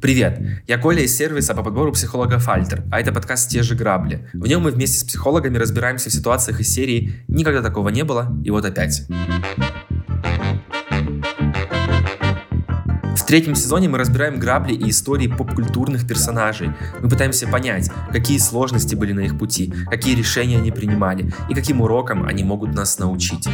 Привет, я Коля из сервиса по подбору психологов Альтер, а это подкаст «Те же грабли». В нем мы вместе с психологами разбираемся в ситуациях из серии «Никогда такого не было, и вот опять». В третьем сезоне мы разбираем грабли и истории поп-культурных персонажей. Мы пытаемся понять, какие сложности были на их пути, какие решения они принимали и каким урокам они могут нас научить.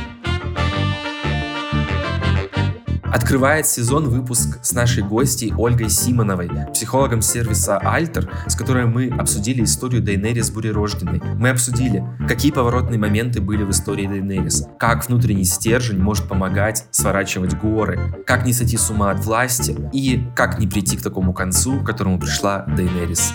Открывает сезон выпуск с нашей гостьей Ольгой Симоновой, психологом сервиса Альтер, с которой мы обсудили историю Дейнерис Бурерожденной. Мы обсудили, какие поворотные моменты были в истории Дейнерис, как внутренний стержень может помогать сворачивать горы, как не сойти с ума от власти и как не прийти к такому концу, к которому пришла Дейнерис.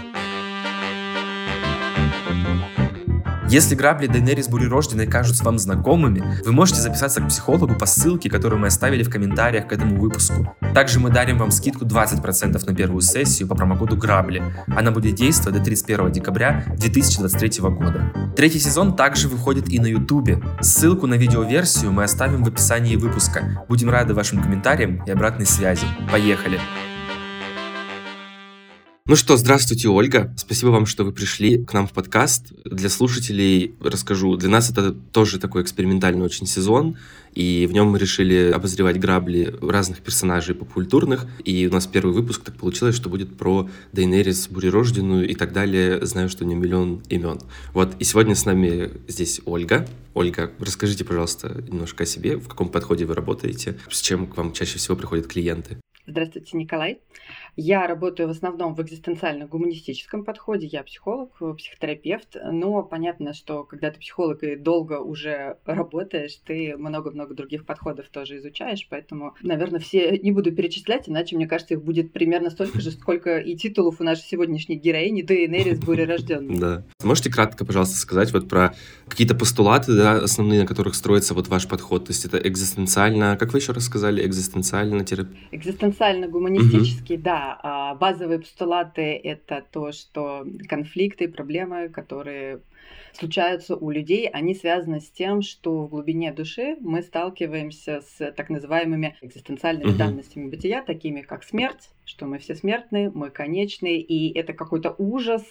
Если грабли Дейнерис Бурерожденной кажутся вам знакомыми, вы можете записаться к психологу по ссылке, которую мы оставили в комментариях к этому выпуску. Также мы дарим вам скидку 20% на первую сессию по промокоду Грабли. Она будет действовать до 31 декабря 2023 года. Третий сезон также выходит и на Ютубе. Ссылку на видеоверсию мы оставим в описании выпуска. Будем рады вашим комментариям и обратной связи. Поехали! Ну что, здравствуйте, Ольга. Спасибо вам, что вы пришли к нам в подкаст. Для слушателей расскажу. Для нас это тоже такой экспериментальный очень сезон, и в нем мы решили обозревать грабли разных персонажей попкультурных. И у нас первый выпуск так получилось, что будет про Дейнерис Бурерожденную и так далее. Знаю, что у нее миллион имен. Вот, и сегодня с нами здесь Ольга. Ольга, расскажите, пожалуйста, немножко о себе, в каком подходе вы работаете, с чем к вам чаще всего приходят клиенты. Здравствуйте, Николай. Я работаю в основном в экзистенциально-гуманистическом подходе. Я психолог, психотерапевт. Но понятно, что когда ты психолог и долго уже работаешь, ты много-много других подходов тоже изучаешь. Поэтому, наверное, все не буду перечислять, иначе, мне кажется, их будет примерно столько же, сколько и титулов у нашей сегодняшней героини Дейенерис Бурерожденной. Да. Можете кратко, пожалуйста, сказать вот про какие-то постулаты, да, основные, на которых строится вот ваш подход? То есть это экзистенциально, как вы еще раз сказали, экзистенциально терапия? Экзистенциально-гуманистический, угу. Да, а, базовые постулаты — это то, что конфликты, проблемы, которые случаются у людей, они связаны с тем, что в глубине души мы сталкиваемся с так называемыми экзистенциальными uh-huh. данностями бытия, такими как смерть, что мы все смертны, мы конечны, и это какой-то ужас,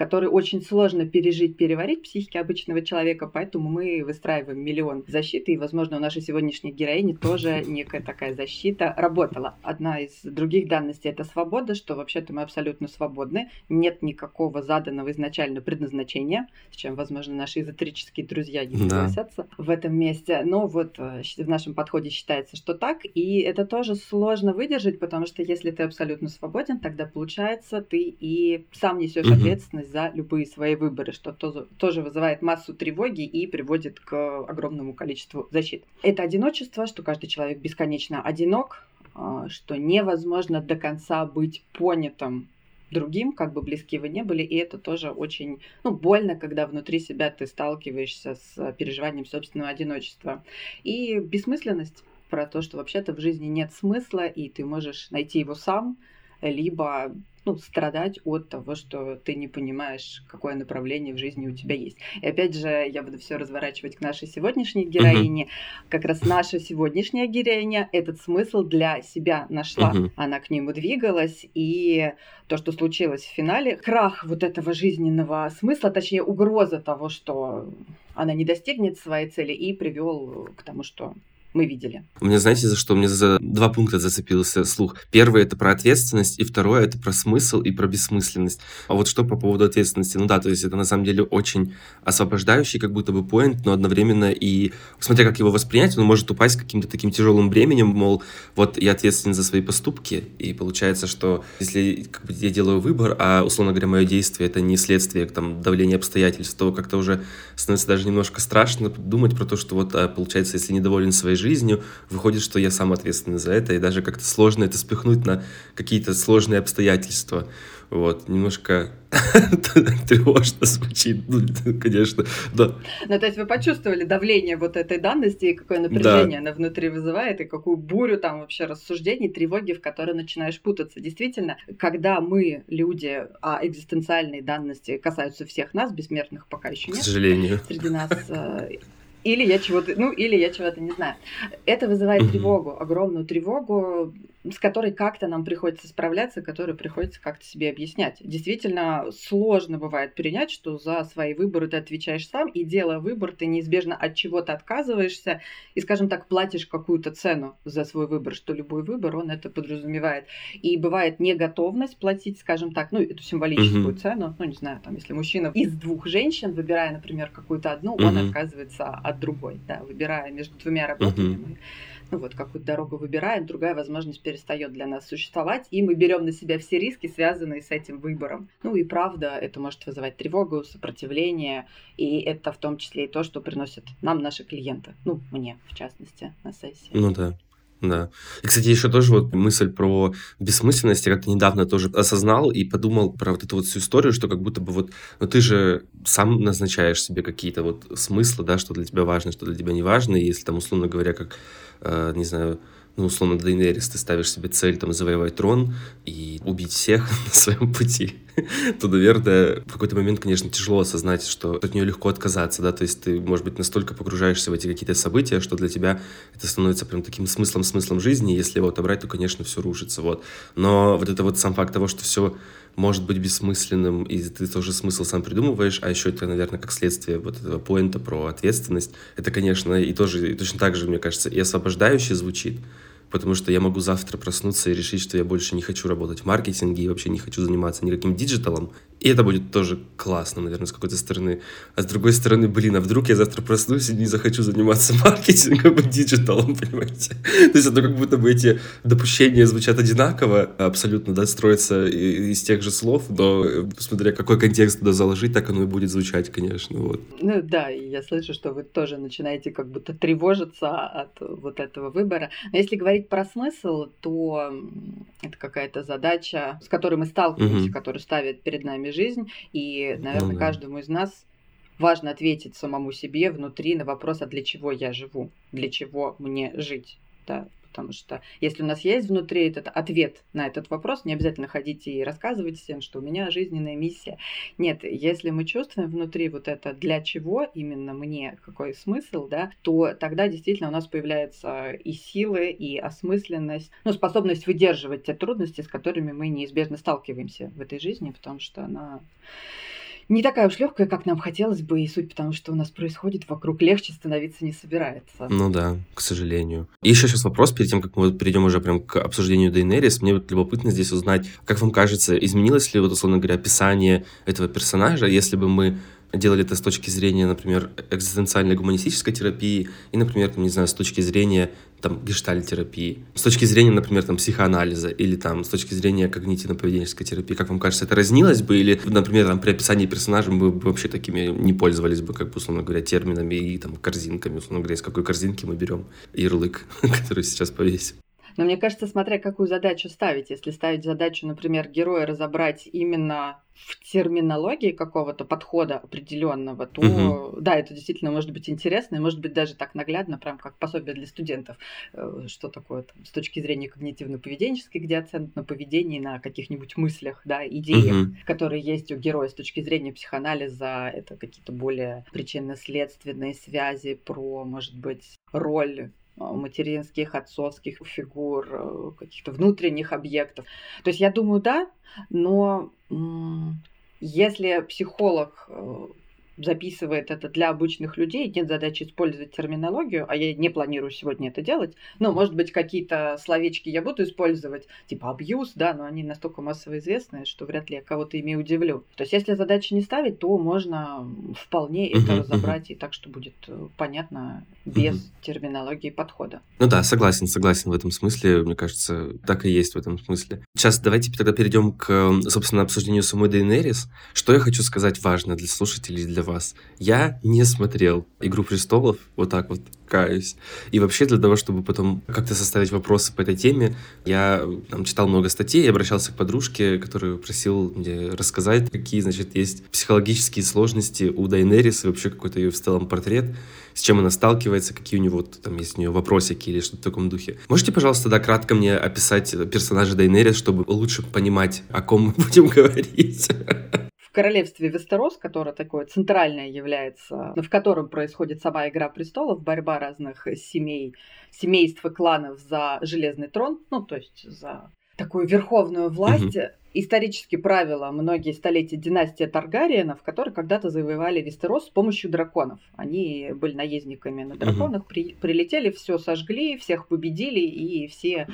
который очень сложно пережить, переварить в психике обычного человека, поэтому мы выстраиваем миллион защиты, и, возможно, у нашей сегодняшней героини тоже некая такая защита работала. Одна из других данностей — это свобода, что вообще-то мы абсолютно свободны, нет никакого заданного изначально предназначения, с чем, возможно, наши эзотерические друзья не согласятся да. в этом месте, но вот э, в нашем подходе считается, что так, и это тоже сложно выдержать, потому что если ты абсолютно свободен, тогда получается ты и сам несешь угу. ответственность за любые свои выборы, что тоже, вызывает массу тревоги и приводит к огромному количеству защит. Это одиночество, что каждый человек бесконечно одинок, а, что невозможно до конца быть понятым другим, как бы близки вы не были, и это тоже очень ну, больно, когда внутри себя ты сталкиваешься с переживанием собственного одиночества. И бессмысленность про то, что вообще-то в жизни нет смысла, и ты можешь найти его сам, либо ну, страдать от того, что ты не понимаешь, какое направление в жизни у тебя есть. И опять же, я буду все разворачивать к нашей сегодняшней героине. Uh-huh. Как раз наша сегодняшняя героиня этот смысл для себя нашла. Uh-huh. Она к нему двигалась, и то, что случилось в финале, крах вот этого жизненного смысла, точнее, угроза того, что она не достигнет своей цели, и привел к тому, что мы видели. У меня, знаете, за что? Мне за два пункта зацепился слух. Первый — это про ответственность, и второе — это про смысл и про бессмысленность. А вот что по поводу ответственности? Ну да, то есть это на самом деле очень освобождающий как будто бы поинт, но одновременно и, смотря как его воспринять, он может упасть каким-то таким тяжелым бременем, мол, вот я ответственен за свои поступки, и получается, что если как бы, я делаю выбор, а, условно говоря, мое действие — это не следствие там, давления обстоятельств, то как-то уже становится даже немножко страшно думать про то, что вот, а, получается, если недоволен своей жизнью, выходит, что я сам ответственный за это, и даже как-то сложно это спихнуть на какие-то сложные обстоятельства. Вот, немножко тревожно звучит, ну, конечно, да. Ну, то есть вы почувствовали давление вот этой данности, и какое напряжение да. она внутри вызывает, и какую бурю там вообще рассуждений, тревоги, в которой начинаешь путаться. Действительно, когда мы, люди, а экзистенциальные данности касаются всех нас, бессмертных пока еще нет. К сожалению. Среди нас э, или я чего-то, ну, или я чего-то не знаю. Это вызывает тревогу, огромную тревогу, с которой как-то нам приходится справляться, которую приходится как-то себе объяснять. Действительно, сложно бывает принять, что за свои выборы ты отвечаешь сам, и делая выбор, ты неизбежно от чего-то отказываешься и, скажем так, платишь какую-то цену за свой выбор, что любой выбор, он это подразумевает. И бывает неготовность платить, скажем так, ну, эту символическую mm-hmm. цену, ну, не знаю, там, если мужчина из двух женщин, выбирая, например, какую-то одну, mm-hmm. он отказывается от другой, да, выбирая между двумя работами. Ну вот какую-то дорогу выбираем, другая возможность перестает для нас существовать, и мы берем на себя все риски, связанные с этим выбором. Ну и правда, это может вызывать тревогу, сопротивление, и это в том числе и то, что приносят нам наши клиенты, ну, мне, в частности, на сессии. Ну да. Да. И, кстати, еще тоже вот мысль про бессмысленность я как-то недавно тоже осознал и подумал про вот эту вот всю историю, что как будто бы вот, ну ты же сам назначаешь себе какие-то вот смыслы, да, что для тебя важно, что для тебя не важно, и если там, условно говоря, как э, не знаю, ну, условно, Дейнерис, ты ставишь себе цель там завоевать трон и убить всех на своем пути, то, наверное, в какой-то момент, конечно, тяжело осознать, что от нее легко отказаться, да, то есть ты, может быть, настолько погружаешься в эти какие-то события, что для тебя это становится прям таким смыслом-смыслом жизни, если его отобрать, то, конечно, все рушится, вот. Но вот это вот сам факт того, что все может быть бессмысленным, и ты тоже смысл сам придумываешь, а еще это, наверное, как следствие вот этого поинта про ответственность. Это, конечно, и тоже и точно так же, мне кажется, и освобождающе звучит, потому что я могу завтра проснуться и решить, что я больше не хочу работать в маркетинге и вообще не хочу заниматься никаким диджиталом, и это будет тоже классно, наверное, с какой-то стороны. А с другой стороны, блин, а вдруг я завтра проснусь и не захочу заниматься маркетингом и диджиталом, понимаете? То есть это как будто бы эти допущения звучат одинаково, абсолютно, да, строятся из тех же слов, но э, смотря какой контекст туда заложить, так оно и будет звучать, конечно, вот. Ну да, и я слышу, что вы тоже начинаете как будто тревожиться от вот этого выбора. Но если говорить про смысл, то это какая-то задача, с которой мы сталкиваемся, угу. которую ставят перед нами жизнь, и, наверное, ну, да. каждому из нас важно ответить самому себе внутри на вопрос, а для чего я живу, для чего мне жить, да, потому что если у нас есть внутри этот ответ на этот вопрос, не обязательно ходить и рассказывать всем, что у меня жизненная миссия. Нет, если мы чувствуем внутри вот это для чего именно мне, какой смысл, да, то тогда действительно у нас появляются и силы, и осмысленность, ну, способность выдерживать те трудности, с которыми мы неизбежно сталкиваемся в этой жизни, потому что она не такая уж легкая, как нам хотелось бы, и суть потому, что у нас происходит вокруг, легче становиться не собирается. Ну да, к сожалению. И еще сейчас вопрос, перед тем, как мы перейдем уже прям к обсуждению Дейнерис, мне вот любопытно здесь узнать, как вам кажется, изменилось ли, вот, условно говоря, описание этого персонажа, если бы мы делали это с точки зрения, например, экзистенциальной гуманистической терапии и, например, там, не знаю, с точки зрения там, гештальтерапии, с точки зрения, например, там, психоанализа или там, с точки зрения когнитивно-поведенческой терапии. Как вам кажется, это разнилось бы? Или, например, там, при описании персонажа мы бы вообще такими не пользовались бы, как бы, условно говоря, терминами и там, корзинками, условно говоря, из какой корзинки мы берем ярлык, который сейчас повесим. Но мне кажется, смотря какую задачу ставить. Если ставить задачу, например, героя разобрать именно в терминологии какого-то подхода определенного, то угу. да, это действительно может быть интересно, и может быть даже так наглядно, прям как пособие для студентов, э, что такое там, с точки зрения когнитивно-поведенческой, где акцент на поведении, на каких-нибудь мыслях, да, идеях, угу. которые есть у героя с точки зрения психоанализа, это какие-то более причинно-следственные связи про, может быть, роль материнских, отцовских фигур, э, каких-то внутренних объектов. То есть я думаю, да, но если психолог э, записывает это для обычных людей, нет задачи использовать терминологию, а я не планирую сегодня это делать. Ну, может быть, какие-то словечки я буду использовать, типа абьюз, да, но они настолько массово известные, что вряд ли я кого-то ими удивлю. То есть, если задачи не ставить, то можно вполне это разобрать и так, что будет э, понятно без терминологии подхода. Ну да, согласен, согласен в этом смысле. Мне кажется, так и есть в этом смысле. Сейчас давайте тогда перейдем к, собственно, обсуждению самой Дейнерис. Что я хочу сказать важно для слушателей, для вас. Я не смотрел «Игру престолов», вот так вот каюсь. И вообще для того, чтобы потом как-то составить вопросы по этой теме, я там, читал много статей, обращался к подружке, которую просил мне рассказать, какие, значит, есть психологические сложности у Дайнерис и вообще какой-то ее в целом портрет, с чем она сталкивается, какие у него там есть у нее вопросики или что-то в таком духе. Можете, пожалуйста, да, кратко мне описать персонажа Дайнерис, чтобы лучше понимать, о ком мы будем говорить? Королевстве Вестерос, которое такое центральное является, в котором происходит сама Игра престолов, борьба разных семей, семейств и кланов за железный трон, ну, то есть за такую верховную власть, угу. исторически правила многие столетия династия Таргариенов, которые когда-то завоевали Вестерос с помощью драконов. Они были наездниками на драконах, угу. при, прилетели, все сожгли, всех победили, и все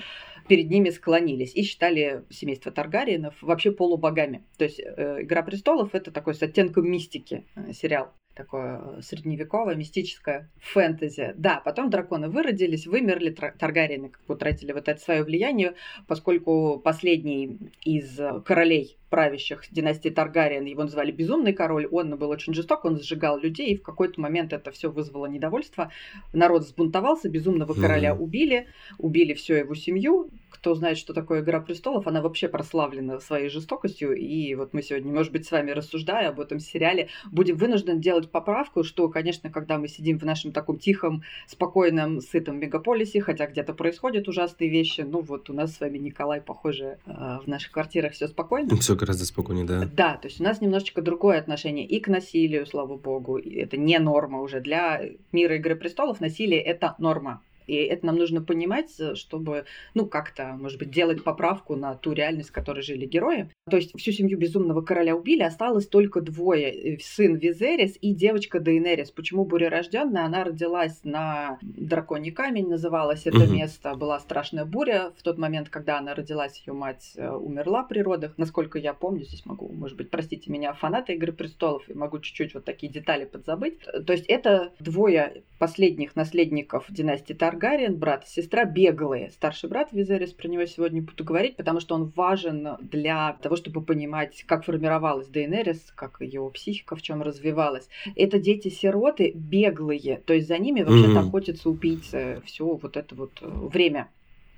перед ними склонились и считали семейство Таргариенов вообще полубогами. То есть э, «Игра престолов» — это такой с оттенком мистики э, сериал такое э, средневековое, мистическое фэнтези. Да, потом драконы выродились, вымерли, Таргариены как бы утратили вот это свое влияние, поскольку последний из королей правящих династии Таргариен, его называли Безумный король, он был очень жесток, он сжигал людей, и в какой-то момент это все вызвало недовольство. Народ взбунтовался, Безумного короля убили, убили всю его семью. Кто знает, что такое Игра престолов, она вообще прославлена своей жестокостью, и вот мы сегодня, может быть, с вами рассуждая об этом сериале, будем вынуждены делать поправку, что, конечно, когда мы сидим в нашем таком тихом, спокойном, сытом мегаполисе, хотя где-то происходят ужасные вещи, ну вот у нас с вами Николай, похоже, э, в наших квартирах все спокойно. Все гораздо спокойнее, да. Да, то есть у нас немножечко другое отношение и к насилию, слава богу. Это не норма уже. Для мира Игры престолов насилие это норма. И это нам нужно понимать, э, чтобы, ну, как-то, может быть, делать поправку на ту реальность, в которой жили герои. То есть всю семью Безумного Короля убили, осталось только двое. Э, сын Визерис и девочка Дейнерис. Почему буря-рожденная? Она родилась на Драконий камень, называлось это угу. место. Была страшная буря. В тот момент, когда она родилась, ее мать э, умерла при родах. Насколько я помню, здесь могу, может быть, простите меня, фанаты Игры Престолов, и могу чуть-чуть вот такие детали подзабыть. То есть это двое последних наследников династии Тар Таргариен, брат и сестра, беглые. Старший брат Визерис, про него сегодня буду говорить, потому что он важен для того, чтобы понимать, как формировалась Дейнерис, как ее психика в чем развивалась. Это дети-сироты беглые, то есть за ними вообще mm-hmm. охотятся убийцы все вот это вот э, время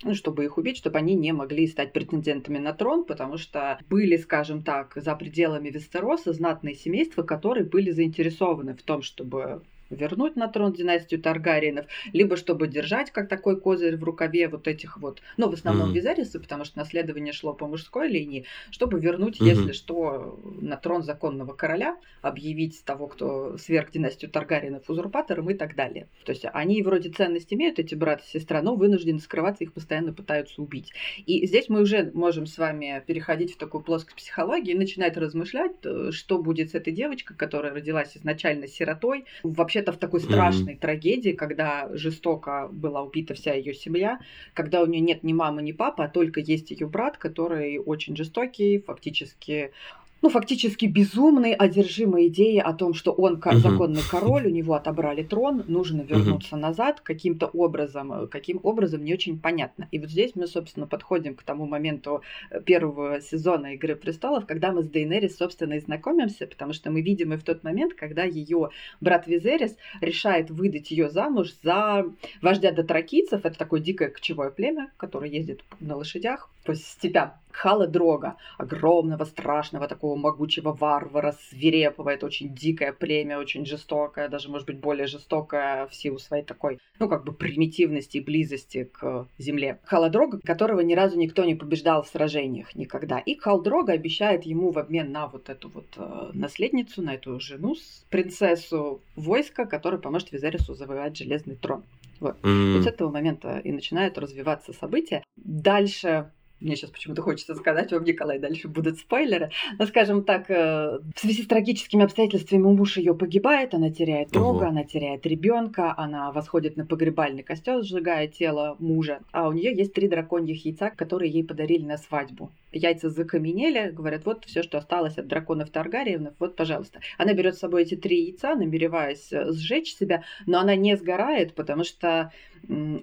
ну, чтобы их убить, чтобы они не могли стать претендентами на трон, потому что были, скажем так, за пределами Вестероса знатные семейства, которые были заинтересованы в том, чтобы вернуть на трон династию Таргариенов, либо чтобы держать как такой козырь в рукаве вот этих вот, ну, в основном mm-hmm. Визерисы, потому что наследование шло по мужской линии, чтобы вернуть, mm-hmm. если что, на трон законного короля, объявить того, кто сверх династию Таргариенов узурпатором и так далее. То есть они вроде ценность имеют, эти брат и сестра, но вынуждены скрываться, их постоянно пытаются убить. И здесь мы уже можем с вами переходить в такую плоскость психологии и начинать размышлять, э, что будет с этой девочкой, которая родилась изначально сиротой, вообще вообще-то в такой страшной mm-hmm. трагедии, когда жестоко была убита вся ее семья, когда у нее нет ни мамы, ни папы, а только есть ее брат, который очень жестокий, фактически ну, фактически безумный, одержимый идеей о том, что он угу. законный король, у него отобрали трон, нужно вернуться угу. назад каким-то образом, э, каким образом не очень понятно. И вот здесь мы, собственно, подходим к тому моменту э, первого сезона Игры престолов, когда мы с Дейнерис, собственно, и знакомимся, потому что мы видим и в тот момент, когда ее брат Визерис решает выдать ее замуж за вождя дотракийцев, это такое дикое кочевое племя, которое ездит на лошадях по степям Хала Дрога, огромного, страшного, такого могучего варвара, свирепого. Это очень дикое племя, очень жестокое, даже, может быть, более жестокое в силу своей такой, ну, как бы примитивности и близости к земле. Хала Дрога, которого ни разу никто не побеждал в сражениях никогда. И Хал Дрога обещает ему в обмен на вот эту вот э, наследницу, на эту жену, принцессу войска, которая поможет Визерису завоевать железный трон. Вот. Mm-hmm. вот с этого момента и начинают развиваться события. Дальше мне сейчас почему-то хочется сказать вам, Николай, дальше будут спойлеры. Но, скажем так, э, в связи с трагическими обстоятельствами муж ее погибает, она теряет друга, угу. она теряет ребенка, она восходит на погребальный костер, сжигая тело мужа. А у нее есть три драконьих яйца, которые ей подарили на свадьбу. Яйца закаменели, говорят, вот все, что осталось от драконов Таргариевнов, вот, пожалуйста. Она берет с собой эти три яйца, намереваясь э, сжечь себя, но она не сгорает, потому что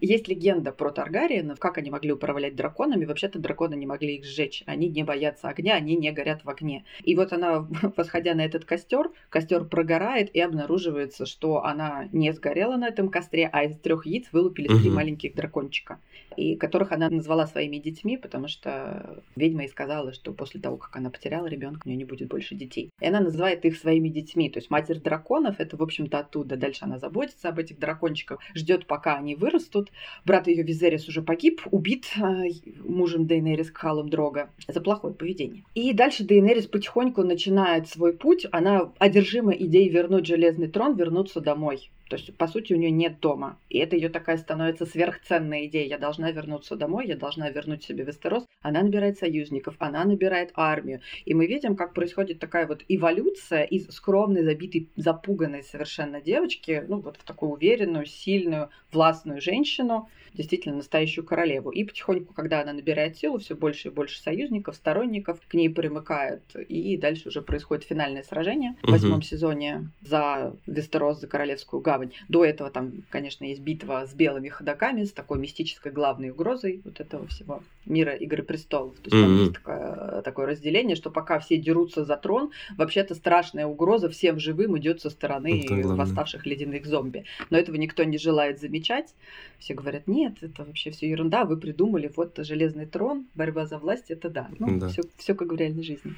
есть легенда про Таргариенов, как они могли управлять драконами. Вообще-то драконы не могли их сжечь. Они не боятся огня, они не горят в огне. И вот она, восходя на этот костер, костер прогорает и обнаруживается, что она не сгорела на этом костре, а из трех яиц вылупились угу. три маленьких дракончика, и которых она назвала своими детьми, потому что ведьма и сказала, что после того, как она потеряла ребенка, у нее не будет больше детей. И она называет их своими детьми. То есть матерь драконов это, в общем-то, оттуда. Дальше она заботится об этих дракончиках, ждет, пока они вырастут. Брат ее Визерис уже погиб, убит э, мужем Дейнерис Кхалом Дрога за плохое поведение. И дальше Дейнерис потихоньку начинает свой путь. Она одержима идеей вернуть Железный трон, вернуться домой. То есть, по сути, у нее нет дома. И это ее такая становится сверхценная идея. Я должна вернуться домой, я должна вернуть себе Вестерос. Она набирает союзников, она набирает армию. И мы видим, как происходит такая вот эволюция из скромной, забитой, запуганной совершенно девочки, ну вот в такую уверенную, сильную, властную женщину, действительно настоящую королеву. И потихоньку, когда она набирает силу, все больше и больше союзников, сторонников к ней примыкают. И дальше уже происходит финальное сражение в восьмом сезоне за Вестерос, за Королевскую гавань. До этого там, конечно, есть битва с белыми ходоками, с такой мистической главной угрозой вот этого всего мира Игры престолов. То есть там есть такое, такое разделение, что пока все дерутся за трон, вообще-то страшная угроза всем живым идет со стороны восставших ледяных зомби. Но этого никто не желает замечать. Все говорят, нет, это вообще все ерунда, вы придумали, вот железный трон, борьба за власть, это да. Ну, да. Все, все как в реальной жизни.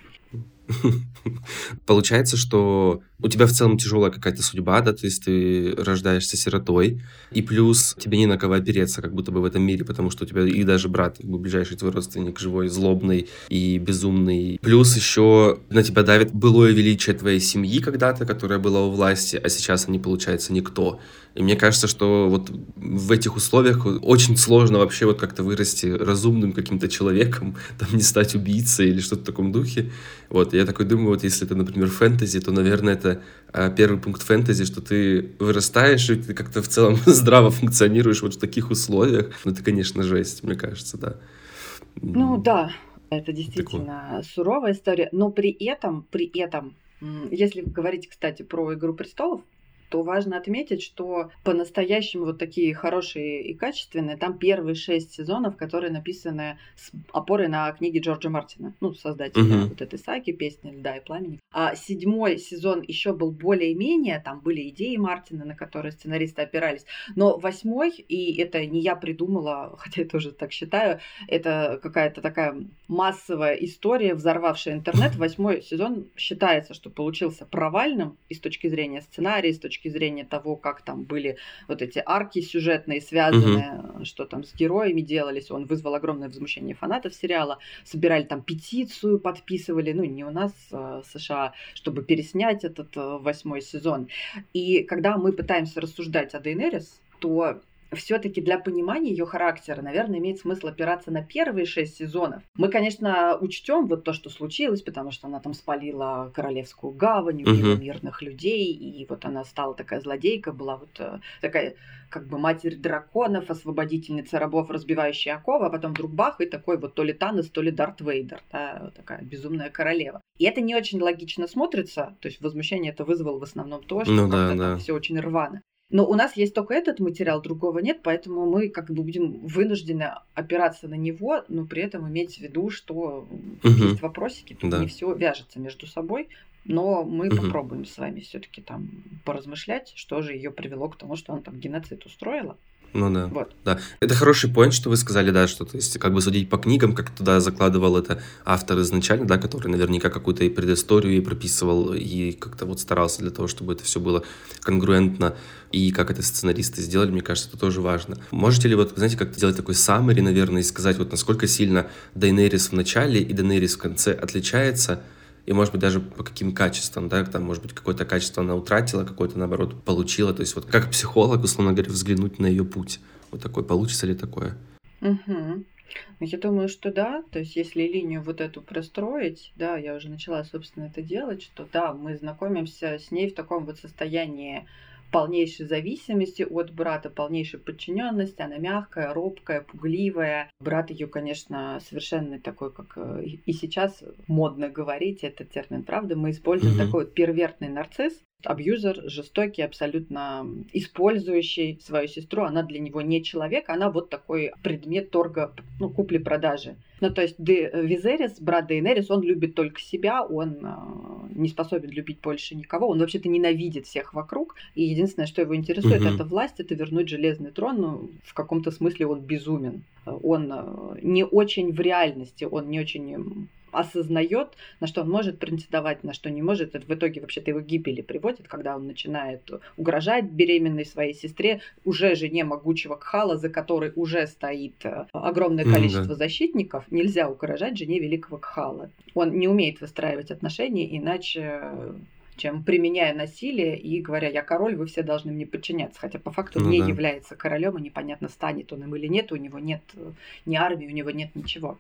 Получается, что у тебя в целом тяжелая какая-то судьба, да, то есть ты рождаешься сиротой, и плюс тебе не на кого опереться, как будто бы в этом мире, потому что у тебя и даже брат, как бы ближайший твой родственник, живой, злобный и безумный. Плюс еще на тебя давит былое величие твоей семьи когда-то, которая была у власти, а сейчас они, получается, никто. И мне кажется, что вот в этих условиях очень сложно вообще вот как-то вырасти разумным каким-то человеком, там не стать убийцей или что-то в таком духе. Вот, я такой думаю, вот если это, например, фэнтези, то, наверное, это а, первый пункт фэнтези, что ты вырастаешь, и ты как-то в целом здраво функционируешь вот в таких условиях. Ну, это, конечно, жесть, мне кажется, да. Ну, да, это действительно Такое. суровая история, но при этом, при этом, если говорить, кстати, про «Игру престолов», то важно отметить, что по-настоящему вот такие хорошие и качественные, там первые шесть сезонов, которые написаны с опорой на книги Джорджа Мартина, ну, создателя uh-huh. вот этой саги, песни «Льда и пламени». А седьмой сезон еще был более-менее, там были идеи Мартина, на которые сценаристы опирались, но восьмой, и это не я придумала, хотя я тоже так считаю, это какая-то такая массовая история, взорвавшая интернет. Восьмой сезон считается, что получился провальным и с точки зрения сценария, и с точки точки зрения того, как там были вот эти арки сюжетные, связанные, угу. что там с героями делались. Он вызвал огромное возмущение фанатов сериала. Собирали там петицию, подписывали, ну, не у нас, а США, чтобы переснять этот э, восьмой сезон. И когда мы пытаемся рассуждать о Дейнерис, то все-таки для понимания ее характера, наверное, имеет смысл опираться на первые шесть сезонов. Мы, конечно, учтем вот то, что случилось, потому что она там спалила Королевскую гавань, убила uh-huh. мирных людей, и вот она стала такая злодейка, была вот э, такая как бы матерь драконов, освободительница рабов, разбивающая оковы, а потом вдруг бах, и такой вот то ли Танос, то ли Дарт Вейдер, да, такая безумная королева. И это не очень логично смотрится, то есть возмущение это вызвало в основном то, что ну, да, да. все очень рвано. Но у нас есть только этот материал, другого нет, поэтому мы как бы будем вынуждены опираться на него, но при этом иметь в виду, что угу. есть вопросики, тут да. не все вяжется между собой. Но мы угу. попробуем с вами все-таки там поразмышлять, что же ее привело к тому, что она там геноцид устроила. Ну да. Вот. Да. Это хороший point, что вы сказали, да, что то есть как бы судить по книгам, как туда закладывал это автор изначально, да, который наверняка какую-то и предысторию и прописывал, и как-то вот старался для того, чтобы это все было конгруентно, и как это сценаристы сделали, мне кажется, это тоже важно. Можете ли вот, знаете, как-то делать такой саммари, наверное, и сказать, вот насколько сильно Дейнерис в начале и Дейнерис в конце отличается, и, может быть, даже по каким качествам, да, там, может быть, какое-то качество она утратила, какое-то, наоборот, получила, то есть вот как психолог, условно говоря, взглянуть на ее путь, вот такой, получится ли такое? Угу. Я думаю, что да. То есть, если линию вот эту простроить, да, я уже начала, собственно, это делать, что да, мы знакомимся с ней в таком вот состоянии полнейшей зависимости от брата, полнейшей подчиненности. Она мягкая, робкая, пугливая. Брат ее, конечно, совершенно такой, как э, и сейчас модно говорить, это термин, правда, мы используем mm-hmm. такой вот первертный нарцисс, абьюзер, жестокий, абсолютно использующий свою сестру. Она для него не человек, она вот такой предмет торга, ну, купли-продажи. Ну, то есть Де, Визерис, брат Дейнерис, он любит только себя, он э, не способен любить больше никого, он вообще-то ненавидит всех вокруг, и единственное, что его интересует, угу. это власть, это вернуть железный трон, ну, в каком-то смысле он безумен. Он э, не очень в реальности, он не очень осознает, на что он может претендовать, на что не может, это в итоге вообще-то его гибели приводит, когда он начинает угрожать беременной своей сестре, уже жене могучего Кхала, за которой уже стоит э, огромное количество mm, да. защитников, нельзя угрожать жене великого Кхала. Он не умеет выстраивать отношения, иначе чем применяя насилие и говоря, я король, вы все должны мне подчиняться. Хотя по факту ну, не да. является королем, и непонятно, станет он им или нет, у него нет ни армии, у него нет ничего.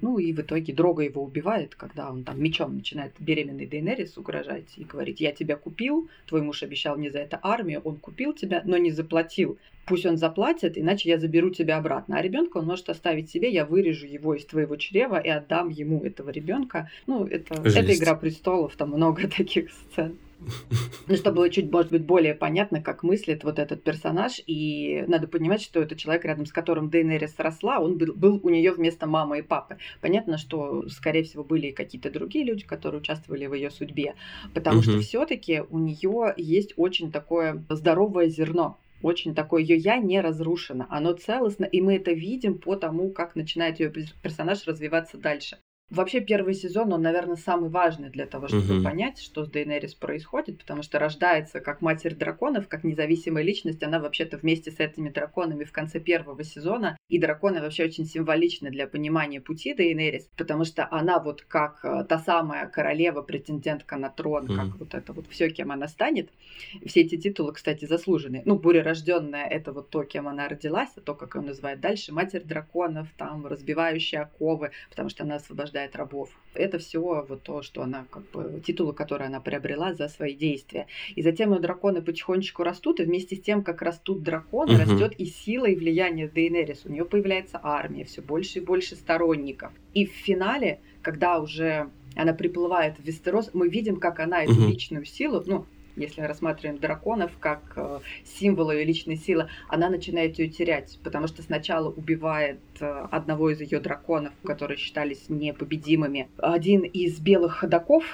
Ну и в итоге Дрога его убивает, когда он там мечом начинает беременный Дейнерис угрожать и говорить, я тебя купил, твой муж обещал мне за это армию, он купил тебя, но не заплатил пусть он заплатит, иначе я заберу тебя обратно. А ребенка он может оставить себе, я вырежу его из твоего чрева и отдам ему этого ребенка. Ну, это, это Игра престолов, там много таких сцен. Ну, чтобы было чуть, может быть, более понятно, как мыслит вот этот персонаж. И надо понимать, что это человек, рядом с которым Дейнерис росла, он был, был у нее вместо мамы и папы. Понятно, что, скорее всего, были и какие-то другие люди, которые участвовали в ее судьбе. Потому угу. что все-таки у нее есть очень такое здоровое зерно очень такое ее я не разрушено, оно целостно, и мы это видим по тому, как начинает ее персонаж развиваться дальше. Вообще первый сезон, он, наверное, самый важный для того, чтобы угу. понять, что с Дейнерис происходит, потому что рождается как матерь драконов, как независимая личность, она вообще-то вместе с этими драконами в конце первого сезона, и драконы вообще очень символичны для понимания пути Дейнерис, потому что она вот как э, та самая королева, претендентка на трон, угу. как вот это вот все, кем она станет. Все эти титулы, кстати, заслуженные. Ну, буря-рожденная это вот то, кем она родилась, а то, как ее называют дальше, матерь драконов, там, разбивающая оковы, потому что она освобождает освобождает рабов. Это все вот то, что она, как бы, титулы, которые она приобрела за свои действия. И затем ее драконы потихонечку растут, и вместе с тем, как растут драконы, угу. растет и сила, и влияние Дейнерис. У нее появляется армия, все больше и больше сторонников. И в финале, когда уже она приплывает в Вестерос, мы видим, как она эту угу. личную силу, ну, если рассматриваем драконов как э, символ ее личной силы, она начинает ее терять, потому что сначала убивает э, одного из ее драконов, которые считались непобедимыми. Один из белых ходаков,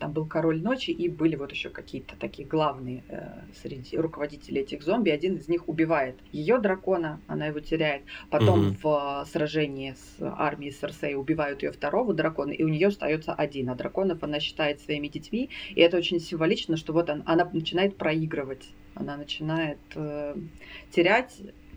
там был король ночи, и были вот еще какие-то такие главные э, среди руководителей этих зомби. Один из них убивает ее дракона, она его теряет. Потом угу. в сражении с армией Серсей убивают ее второго дракона, и у нее остается один. А драконов она считает своими детьми. И это очень символично, что вот он, она начинает проигрывать. Она начинает э, терять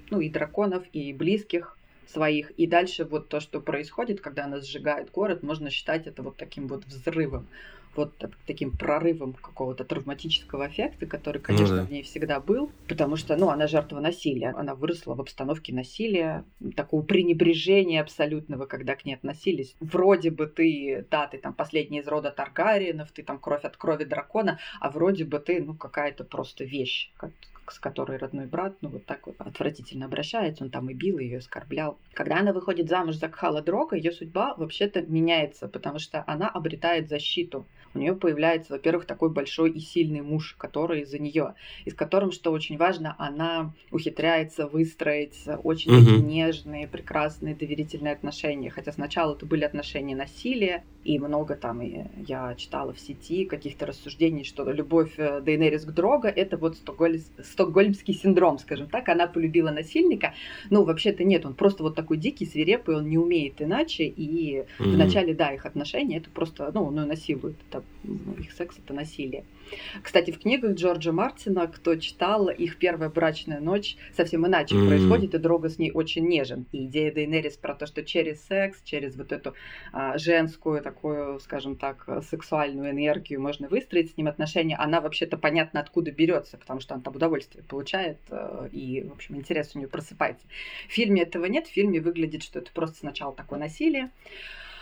ну, и драконов, и близких своих. И дальше вот то, что происходит, когда она сжигает город, можно считать это вот таким вот взрывом вот таким прорывом какого-то травматического эффекта, который, ну конечно, ну, да. в ней всегда был, потому что, ну, она жертва насилия, она выросла в обстановке насилия, такого пренебрежения абсолютного, когда к ней относились. Вроде бы ты, да, ты там последний из рода Таргариенов, ты там кровь от крови дракона, а вроде бы ты, ну, какая-то просто вещь, с которой родной брат, ну, вот так вот отвратительно обращается, он там и бил ее, оскорблял. Когда она выходит замуж за Кхала Дрога, ее судьба вообще-то меняется, потому что она обретает защиту у нее появляется, во-первых, такой большой и сильный муж, который за нее, и с которым, что очень важно, она ухитряется выстроить очень угу. нежные, прекрасные, доверительные отношения. Хотя сначала это были отношения насилия, и много там и я читала в сети каких-то рассуждений, что любовь э, Дейнерис к Дрога это вот стокгольм... стокгольмский синдром, скажем так. Она полюбила насильника. Ну, вообще-то нет, он просто вот такой дикий, свирепый, он не умеет иначе. И mm-hmm. в начале, да, их отношения это просто, ну, он ее насилует. Это, ну, их секс это насилие. Кстати, в книгах Джорджа Мартина, кто читал, их первая брачная ночь совсем иначе mm-hmm. происходит, и Дрога с ней очень нежен. И идея Дейнерис про то, что через секс, через вот эту а, женскую, такую, скажем так, сексуальную энергию можно выстроить с ним отношения, она вообще-то понятно откуда берется, потому что она там удовольствие получает, э, и, в общем, интерес у нее просыпается. В фильме этого нет, в фильме выглядит, что это просто сначала такое насилие,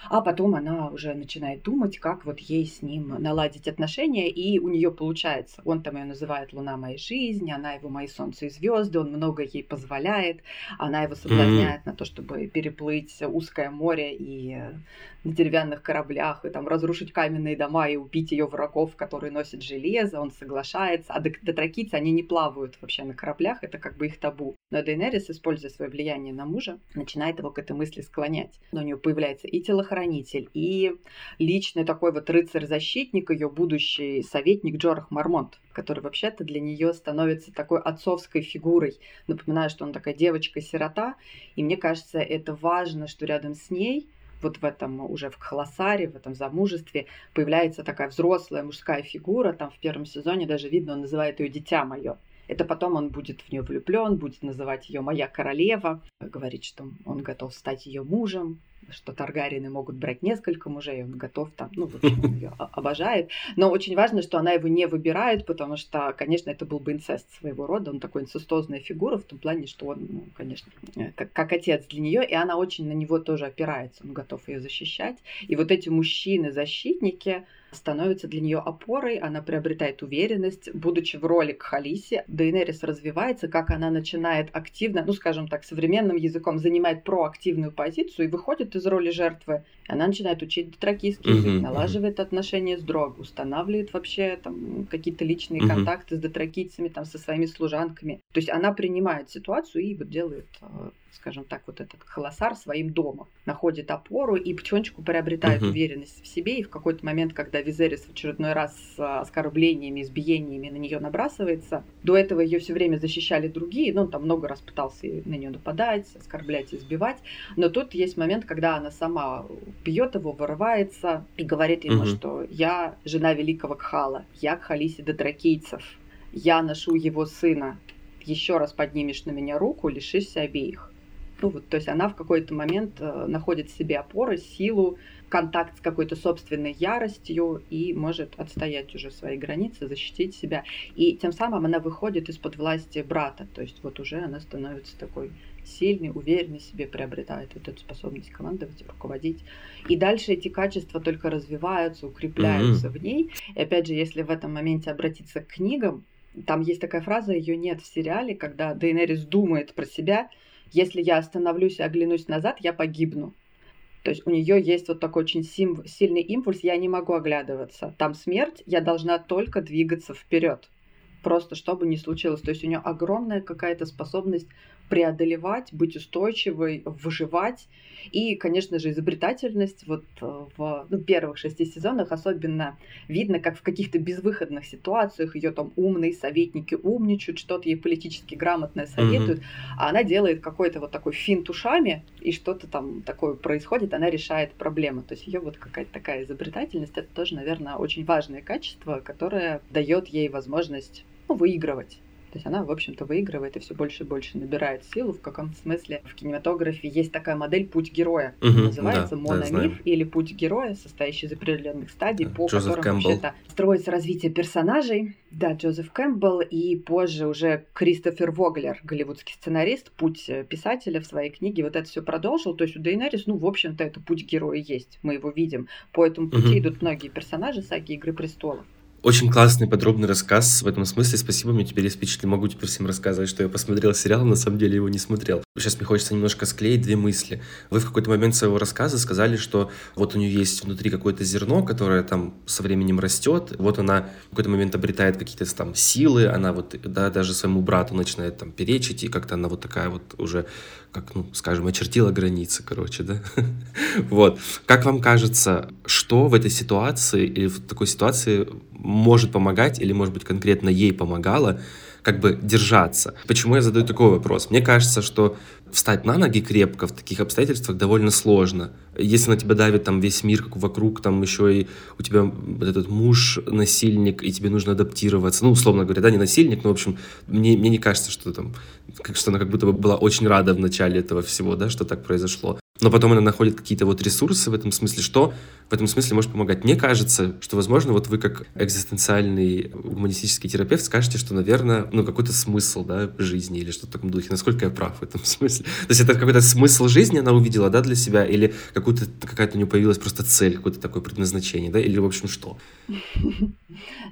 а потом она уже начинает думать, как вот ей с ним наладить отношения, и у нее получается. Он там ее называет «Луна моей жизни», она его «Мои солнце и звезды», он много ей позволяет, она его соблазняет mm-hmm. на то, чтобы переплыть узкое море и на деревянных кораблях, и там разрушить каменные дома и убить ее врагов, которые носят железо, он соглашается. А дотракийцы, они не плавают вообще на кораблях, это как бы их табу. Но Дейнерис, используя свое влияние на мужа, начинает его к этой мысли склонять. Но у нее появляется и телохранитель, телохранитель и личный такой вот рыцарь-защитник, ее будущий советник Джорах Мармонт, который вообще-то для нее становится такой отцовской фигурой. Напоминаю, что он такая девочка-сирота, и мне кажется, это важно, что рядом с ней вот в этом уже в Кхаласаре, в этом замужестве появляется такая взрослая мужская фигура. Там в первом сезоне даже видно, он называет ее «дитя мое». Это потом он будет в нее влюблен, будет называть ее моя королева, говорит, что он готов стать ее мужем, что Таргарины могут брать несколько мужей, он готов там, ну, в общем, он ее обожает. Но очень важно, что она его не выбирает, потому что, конечно, это был бы инцест своего рода, он такой инцестозная фигура в том плане, что он, ну, конечно, э, как, как отец для нее, и она очень на него тоже опирается, он готов ее защищать. И вот эти мужчины-защитники, становится для нее опорой, она приобретает уверенность, будучи в роли Кхалиси, Дейнерис развивается, как она начинает активно, ну, скажем так, современным языком, занимает проактивную позицию и выходит из роли жертвы. Она начинает учить дотракийский язык, mm-hmm. налаживает отношения с Дрог, устанавливает вообще там какие-то личные mm-hmm. контакты с дотракийцами, там, со своими служанками. То есть она принимает ситуацию и вот делает э, скажем так, вот этот холосар своим домом, находит опору и потихонечку приобретает uh-huh. уверенность в себе. И в какой-то момент, когда Визерис в очередной раз с оскорблениями, избиениями на нее набрасывается, до этого ее все время защищали другие, ну, он там много раз пытался на нее нападать, оскорблять, избивать. Но тут есть момент, когда она сама бьет его, вырывается и говорит ему, uh-huh. что я жена великого Кхала, я Кхалиси Дракийцев, я ношу его сына, еще раз поднимешь на меня руку, лишишься обеих. Ну, вот, то есть она в какой-то момент э, находит в себе опоры, силу, контакт с какой-то собственной яростью и может отстоять уже свои границы, защитить себя. И тем самым она выходит из-под власти брата. То есть вот уже она становится такой сильный, уверенный в себе, приобретает вот эту способность командовать, руководить. И дальше эти качества только развиваются, укрепляются mm-hmm. в ней. И опять же, если в этом моменте обратиться к книгам, там есть такая фраза, ее нет в сериале, когда Дейнерис думает про себя, если я остановлюсь и оглянусь назад, я погибну. То есть у нее есть вот такой очень сим- сильный импульс, я не могу оглядываться. Там смерть, я должна только двигаться вперед. Просто чтобы не случилось. То есть у нее огромная какая-то способность преодолевать, быть устойчивой, выживать. И, конечно же, изобретательность вот э, в ну, первых шести сезонах особенно видно, как в каких-то безвыходных ситуациях ее там умные советники умничают, что-то ей политически грамотное советуют, mm-hmm. а она делает какой-то вот такой финт ушами, и что-то там такое происходит, она решает проблемы. То есть ее вот какая-то такая изобретательность, это тоже, наверное, очень важное качество, которое дает ей возможность ну, выигрывать. То есть она, в общем-то, выигрывает и все больше и больше набирает силу. В каком смысле в кинематографе есть такая модель «Путь героя». Угу, Называется да, «Мономиф» да, или «Путь героя», состоящий из определенных стадий, да, по Джозеф которым вообще-то строится развитие персонажей. Да, Джозеф Кэмпбелл и позже уже Кристофер Воглер, голливудский сценарист, путь писателя в своей книге, вот это все продолжил. То есть у Дейнерис, ну, в общем-то, это путь героя есть. Мы его видим. По этому пути угу. идут многие персонажи саги «Игры престолов». Очень классный, подробный рассказ в этом смысле. Спасибо, мне теперь есть. Могу теперь всем рассказывать, что я посмотрел сериал, на самом деле его не смотрел. Сейчас мне хочется немножко склеить две мысли. Вы в какой-то момент своего рассказа сказали, что вот у нее есть внутри какое-то зерно, которое там со временем растет. Вот она в какой-то момент обретает какие-то там силы, она вот, да, даже своему брату начинает там перечить, и как-то она вот такая вот уже как, ну, скажем, очертила границы, короче, да? вот. Как вам кажется, что в этой ситуации или в такой ситуации может помогать или, может быть, конкретно ей помогало как бы держаться? Почему я задаю такой вопрос? Мне кажется, что встать на ноги крепко в таких обстоятельствах довольно сложно. Если на тебя давит там весь мир как вокруг, там еще и у тебя вот этот муж насильник, и тебе нужно адаптироваться. Ну, условно говоря, да, не насильник, но, в общем, мне, мне не кажется, что там, как, что она как будто бы была очень рада в начале этого всего, да, что так произошло но потом она находит какие-то вот ресурсы в этом смысле, что в этом смысле может помогать. Мне кажется, что, возможно, вот вы как экзистенциальный гуманистический терапевт скажете, что, наверное, ну, какой-то смысл, да, жизни или что-то в таком духе. Насколько я прав в этом смысле? То есть это какой-то смысл жизни она увидела, да, для себя, или какую-то, какая-то у нее появилась просто цель, какое-то такое предназначение, да, или, в общем, что?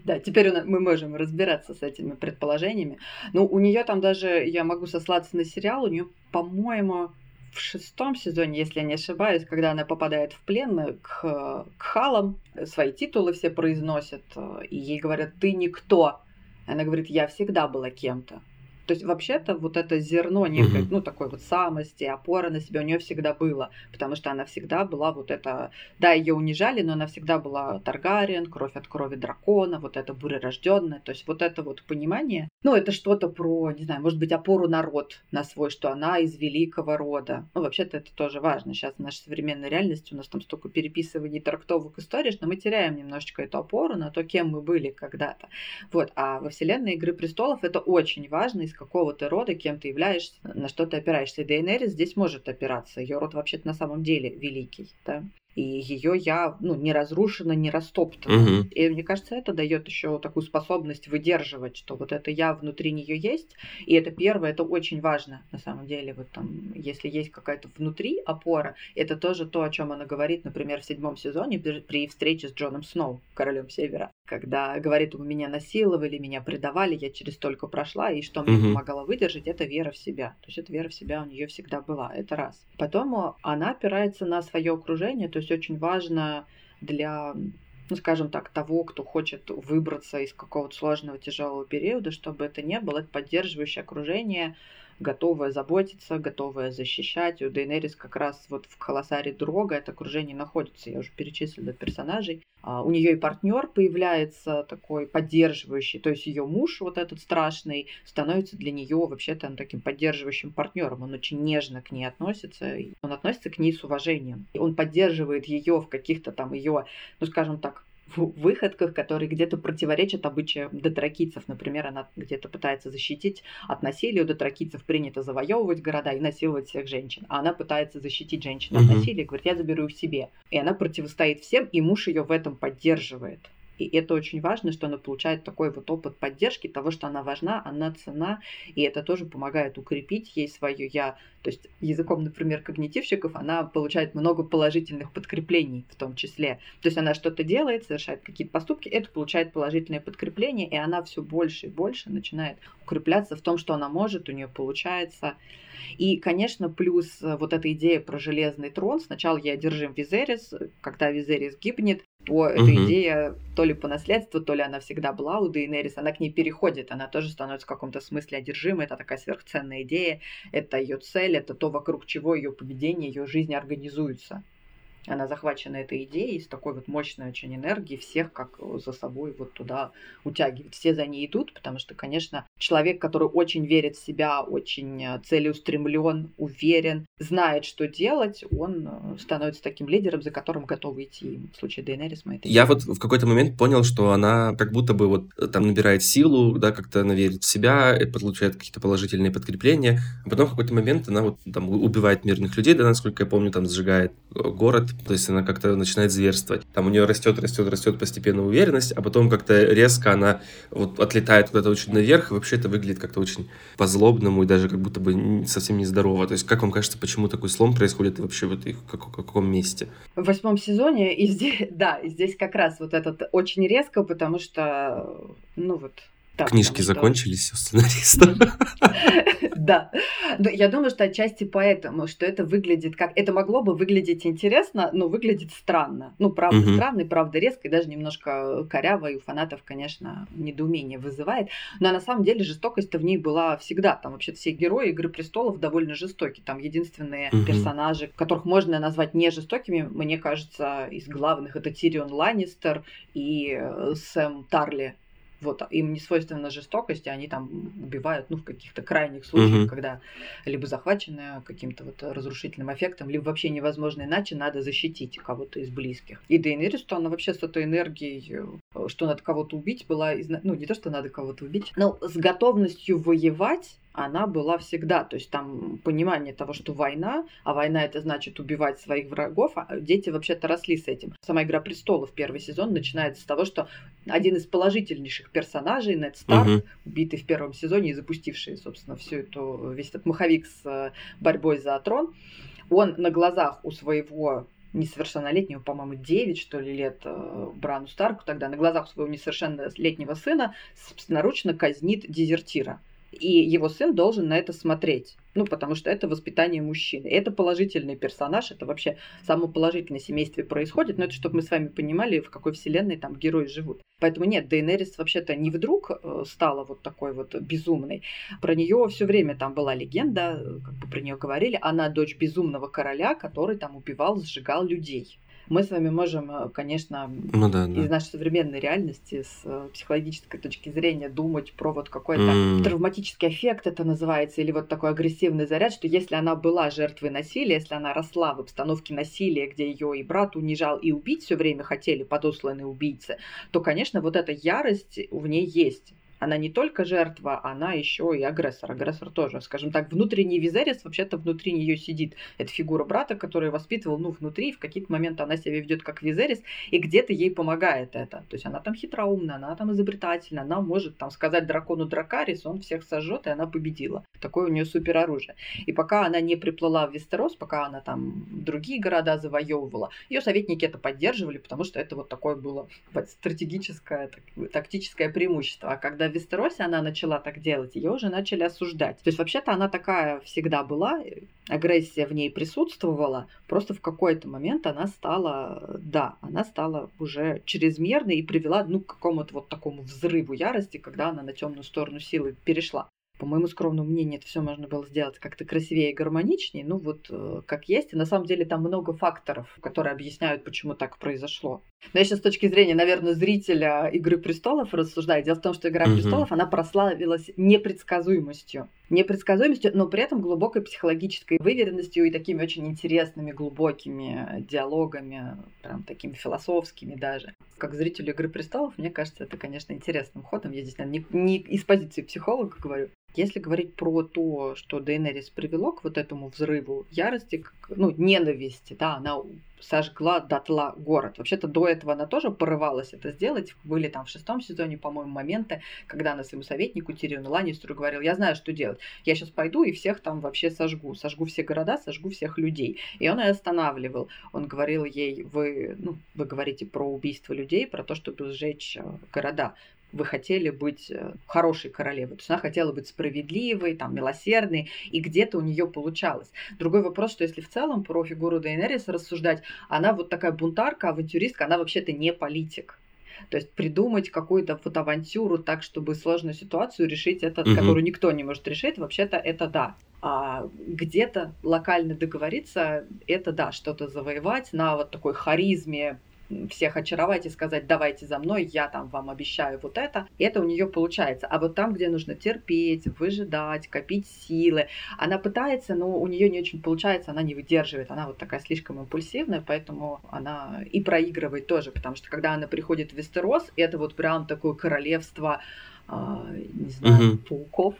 Да, теперь мы можем разбираться с этими предположениями. Ну, у нее там даже, я могу сослаться на сериал, у нее, по-моему, в шестом сезоне, если я не ошибаюсь, когда она попадает в плен к, к халам, свои титулы все произносят, и ей говорят, ты никто. Она говорит, я всегда была кем-то. То есть вообще-то вот это зерно некой, ну, такой вот самости, опора на себя у нее всегда было, потому что она всегда была вот это, да, ее унижали, но она всегда была Таргариен, кровь от крови дракона, вот это бурерожденная, то есть вот это вот понимание, ну, это что-то про, не знаю, может быть, опору народ на свой, что она из великого рода. Ну, вообще-то это тоже важно. Сейчас в нашей современной реальности у нас там столько переписываний трактовок историй, что мы теряем немножечко эту опору на то, кем мы были когда-то. Вот. А во вселенной Игры престолов это очень важно, из какого ты рода, кем ты являешься, на что ты опираешься. И Дейенерис здесь может опираться. Ее род вообще-то на самом деле великий. Да? и ее я ну, не разрушена, не растоптана. Угу. И мне кажется, это дает еще такую способность выдерживать, что вот это я внутри нее есть. И это первое, это очень важно на самом деле. Вот там, если есть какая-то внутри опора, это тоже то, о чем она говорит, например, в седьмом сезоне при встрече с Джоном Сноу, королем Севера, когда говорит, у меня насиловали, меня предавали, я через столько прошла, и что мне угу. помогало выдержать, это вера в себя. То есть эта вера в себя у нее всегда была, это раз. Потом она опирается на свое окружение, то есть очень важно для ну, скажем так, того, кто хочет выбраться из какого-то сложного, тяжелого периода, чтобы это не было, это поддерживающее окружение, готовая заботиться, готовая защищать. У Дейнерис как раз вот в Холосаре Дрога это окружение находится, я уже перечислила персонажей. А у нее и партнер появляется такой поддерживающий, то есть ее муж вот этот страшный становится для нее вообще-то таким поддерживающим партнером. Он очень нежно к ней относится, он относится к ней с уважением. Он поддерживает ее в каких-то там ее, ну скажем так, выходках, которые где-то противоречат обычаям дотракийцев. Например, она где-то пытается защитить от насилия. У дотракийцев принято завоевывать города и насиловать всех женщин. А она пытается защитить женщин от насилия, говорит, я заберу их себе. И она противостоит всем, и муж ее в этом поддерживает. И это очень важно, что она получает такой вот опыт поддержки того, что она важна, она цена, и это тоже помогает укрепить ей свое я. То есть языком, например, когнитивщиков она получает много положительных подкреплений в том числе. То есть она что-то делает, совершает какие-то поступки, это получает положительное подкрепление, и она все больше и больше начинает укрепляться в том, что она может, у нее получается. И, конечно, плюс э, вот эта идея про железный трон. Сначала я одержим Визерис, когда Визерис гибнет, то эта угу. идея то ли по наследству, то ли она всегда была у Дейнерис, она к ней переходит, она тоже становится в каком-то смысле одержимой, это такая сверхценная идея, это ее цель, это то, вокруг чего ее поведение, ее жизнь организуется она захвачена этой идеей, с такой вот мощной очень энергией, всех как за собой вот туда утягивает. Все за ней идут, потому что, конечно, человек, который очень верит в себя, очень э, целеустремлен, уверен, знает, что делать, он э, становится таким лидером, за которым готов идти. В случае Дейнерис мы это Я вот в какой-то момент понял, что она как будто бы вот э, там набирает силу, да, как-то она верит в себя, получает какие-то положительные подкрепления, а потом в какой-то момент она вот там убивает мирных людей, да, насколько я помню, там сжигает город, то есть она как-то начинает зверствовать. Там у нее растет, растет, растет постепенно уверенность, а потом как-то резко она вот отлетает куда-то очень наверх, и вообще это выглядит как-то очень по-злобному и даже как будто бы совсем нездорово. То есть как вам кажется, почему такой слом происходит и вообще в, этой, в каком месте? В восьмом сезоне, и здесь, да, и здесь как раз вот этот очень резко, потому что, ну вот, так, Книжки закончились у сценариста. Да. Я думаю, что отчасти поэтому, что это выглядит как... Это могло бы выглядеть интересно, но выглядит странно. Ну, правда странно, и правда резко, и даже немножко коряво, и у фанатов, конечно, недоумение вызывает. Но на самом деле жестокость-то в ней была всегда. Там вообще все герои «Игры престолов» довольно жестоки. Там единственные персонажи, которых можно назвать не жестокими, мне кажется, из главных это Тирион Ланнистер и э, Сэм Тарли вот, им не свойственна жестокость, и они там убивают, ну, в каких-то крайних случаях, mm-hmm. когда либо захвачены каким-то вот разрушительным эффектом, либо вообще невозможно иначе, надо защитить кого-то из близких. И Дейнерис, что она вообще с этой энергией, э, что надо кого-то убить, была, ну, не то, что надо кого-то убить, но с готовностью воевать она была всегда. То есть там понимание того, что война, а война это значит убивать своих врагов, а дети вообще-то росли с этим. Сама «Игра престолов» первый сезон начинается с того, что один из положительнейших персонажей, Нед Старк, угу. убитый в первом сезоне и запустивший, собственно, всю эту, весь этот маховик с э, борьбой за трон, он на глазах у своего несовершеннолетнего, по-моему, 9, что ли, лет э, Брану Старку тогда, на глазах своего несовершеннолетнего сына собственноручно казнит дезертира И его сын должен на это смотреть. Ну, потому что это воспитание мужчины. Это положительный персонаж, это вообще само положительное семействе происходит, но это чтобы мы с вами понимали, в какой вселенной там герои живут. Поэтому нет, Дейнерис вообще-то не вдруг э, стала вот такой вот безумной. Про нее все время там была легенда, как бы про нее говорили, она дочь безумного короля, который там убивал, сжигал людей мы с вами можем, э, конечно, ну, да, да. из нашей современной реальности с э, психологической точки зрения думать про вот какой-то mm. травматический эффект это называется, или вот такой агрессивный заряд, что если она была жертвой насилия, если она росла в обстановке насилия, где ее и брат унижал, и убить все время хотели подосланные убийцы, то, конечно, вот эта ярость в ней есть она не только жертва, она еще и агрессор. Агрессор тоже, скажем так, внутренний Визерис вообще-то внутри нее сидит. Это фигура брата, который воспитывал, ну, внутри, в какие-то моменты она себя ведет как Визерис, и где-то ей помогает это. То есть она там хитроумна, она там изобретательна, она может там сказать дракону Дракарис, он всех сожжет, и она победила. Такое у нее супероружие. И пока она не приплыла в Вестерос, пока она там другие города завоевывала, ее советники это поддерживали, потому что это вот такое было стратегическое, тактическое преимущество. А когда в Вестеросе она начала так делать, ее уже начали осуждать. То есть вообще-то она такая всегда была, агрессия в ней присутствовала, просто в какой-то момент она стала, да, она стала уже чрезмерной и привела ну, к какому-то вот такому взрыву ярости, когда она на темную сторону силы перешла по моему скромному мнению, это все можно было сделать как-то красивее и гармоничнее, ну вот э, как есть. И на самом деле там много факторов, которые объясняют, почему так произошло. Но я сейчас с точки зрения, наверное, зрителя «Игры престолов» рассуждаю. Дело в том, что «Игра mm-hmm. престолов», она прославилась непредсказуемостью. Непредсказуемостью, но при этом глубокой психологической выверенностью и такими очень интересными, глубокими диалогами, прям такими философскими даже. Как зрителю «Игры престолов», мне кажется, это, конечно, интересным ходом. Я здесь, наверное, не, не из позиции психолога говорю. Если говорить про то, что Дейнерис привело к вот этому взрыву ярости, ну, ненависти, да, она сожгла дотла город. Вообще-то до этого она тоже порывалась это сделать. Были там в шестом сезоне, по-моему, моменты, когда она своему советнику Тириону Ланнистеру говорила, я знаю, что делать. Я сейчас пойду и всех там вообще сожгу. Сожгу все города, сожгу всех людей. И он ее останавливал. Он говорил ей, вы, ну, вы говорите про убийство людей, про то, чтобы сжечь э, города вы хотели быть э, хорошей королевой. То есть она хотела быть справедливой, там, милосердной, и где-то у нее получалось. Другой вопрос, что если в целом про фигуру Дейнерис рассуждать, она вот такая бунтарка, авантюристка, она вообще-то не политик. То есть придумать какую-то вот авантюру так, чтобы сложную ситуацию решить, это, угу. которую никто не может решить, вообще-то это да. А где-то локально договориться, это да, что-то завоевать на вот такой харизме всех очаровать и сказать, давайте за мной, я там вам обещаю вот это. Это у нее получается. А вот там, где нужно терпеть, выжидать, копить силы, она пытается, но у нее не очень получается, она не выдерживает. Она вот такая слишком импульсивная, поэтому она и проигрывает тоже, потому что когда она приходит в Вестерос, это вот прям такое королевство а, не знаю, угу. пауков,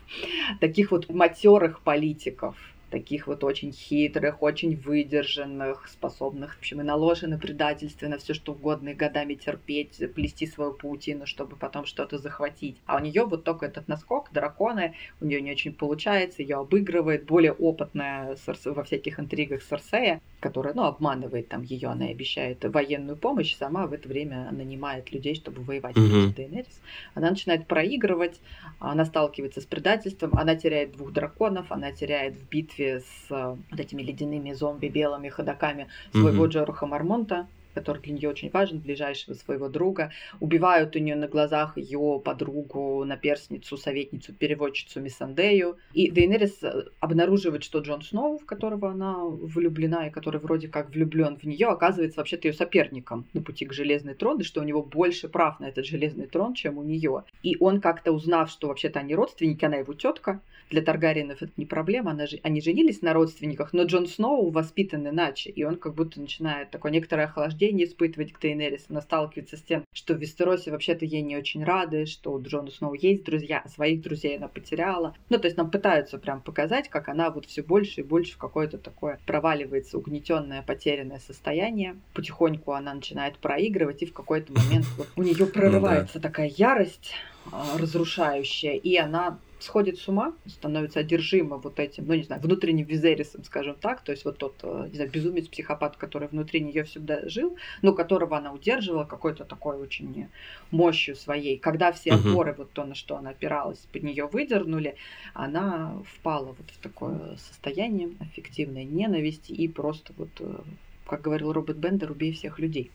таких вот матерых политиков, таких вот очень хитрых, очень выдержанных, способных, в общем, и наложены предательстве на все что угодно, и годами терпеть, плести свою паутину, чтобы потом что-то захватить. А у нее вот только этот наскок, драконы, у нее не очень получается, ее обыгрывает более опытная во всяких интригах Серсея, которая, ну, обманывает там ее, она обещает военную помощь, сама в это время нанимает людей, чтобы воевать mm-hmm. против Дейнерис. Она начинает проигрывать, она сталкивается с предательством, она теряет двух драконов, она теряет в битве с э, вот этими ледяными зомби белыми ходаками своего mm-hmm. Джоруха Мармонта, который для нее очень важен, ближайшего своего друга. Убивают у нее на глазах ее подругу, наперсницу, советницу, переводчицу Миссандею. И Дейнерис э, обнаруживает, что Джон Сноу, в которого она влюблена и который вроде как влюблен в нее, оказывается вообще-то ее соперником на пути к Железной трону, и что у него больше прав на этот Железный трон, чем у нее. И он как-то узнав, что вообще-то они родственники, она его тетка, для Таргариенов это не проблема, она, они женились на родственниках, но Джон Сноу воспитан иначе, и он как будто начинает такое некоторое охлаждение испытывать к Дейнерис. Она сталкивается с тем, что в Вестеросе вообще-то ей не очень рады, что у Джона Сноу есть друзья, а своих друзей она потеряла. Ну, то есть нам пытаются прям показать, как она вот все больше и больше в какое-то такое проваливается угнетенное, потерянное состояние. Потихоньку она начинает проигрывать, и в какой-то момент вот у нее ну прорывается такая ярость, а, разрушающая, и она сходит с ума, становится одержима вот этим, ну, не знаю, внутренним визерисом, скажем так, то есть вот тот, э, не знаю, безумец, психопат, который внутри нее всегда жил, но которого она удерживала какой-то такой очень мощью своей. Когда все опоры, вот то, на что она опиралась, под нее выдернули, она впала вот в такое состояние аффективной ненависти и просто вот, э, как говорил Роберт Бендер, убей всех людей.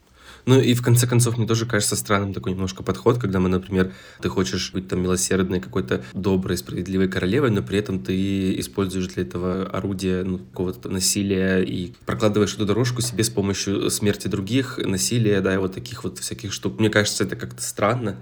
Ну и в конце концов, мне тоже кажется странным такой немножко подход, когда мы, например, ты хочешь быть там милосердной, какой-то доброй, справедливой королевой, но при этом ты используешь для этого орудие ну, какого-то насилия и прокладываешь эту дорожку себе с помощью смерти других, насилия, да, и вот таких вот всяких штук. Мне кажется, это как-то странно.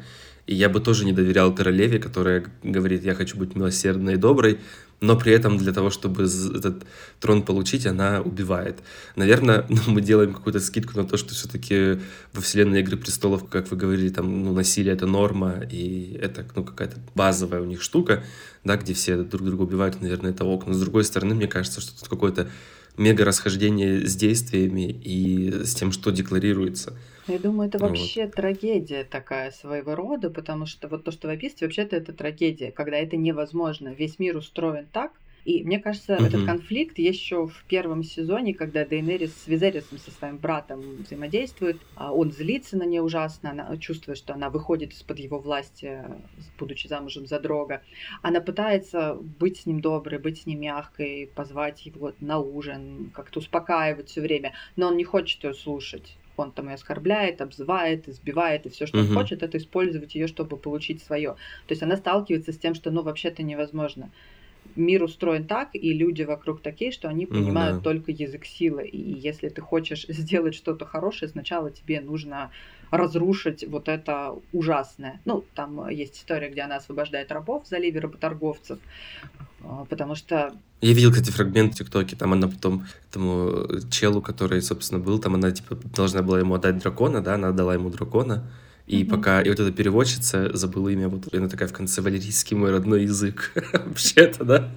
И я бы тоже не доверял королеве, которая говорит, я хочу быть милосердной и доброй, но при этом для того, чтобы этот трон получить, она убивает. Наверное, ну, мы делаем какую-то скидку на то, что все-таки во вселенной Игры Престолов, как вы говорили, там ну, насилие — это норма, и это ну, какая-то базовая у них штука, да, где все друг друга убивают, наверное, это ок. Но с другой стороны, мне кажется, что тут какое-то мега расхождение с действиями и с тем, что декларируется. Я думаю, это вообще вот. трагедия такая своего рода, потому что вот то, что вы описываете, вообще-то это трагедия, когда это невозможно. Весь мир устроен так, и мне кажется, угу. этот конфликт еще в первом сезоне, когда Дейнерис с Визерисом, со своим братом взаимодействует, а он злится на нее ужасно, она чувствует, что она выходит из-под его власти, будучи замужем за Дрога. Она пытается быть с ним доброй, быть с ним мягкой, позвать его на ужин, как-то успокаивать все время, но он не хочет ее слушать он там ее оскорбляет, обзывает, избивает, и все, что угу. он хочет, это использовать ее, чтобы получить свое. То есть она сталкивается с тем, что ну вообще-то невозможно мир устроен так, и люди вокруг такие, что они понимают mm, да. только язык силы. И если ты хочешь сделать что-то хорошее, сначала тебе нужно разрушить вот это ужасное. Ну, там есть история, где она освобождает рабов в заливе работорговцев, а, потому что... Я видел, кстати, фрагмент в ТикТоке, там она потом тому челу, который, собственно, был, там она, типа, должна была ему отдать дракона, да, она отдала ему дракона, и mm-hmm. пока... И вот эта переводчица, забыла имя, вот она такая в конце, валерийский мой родной язык. Вообще-то, да?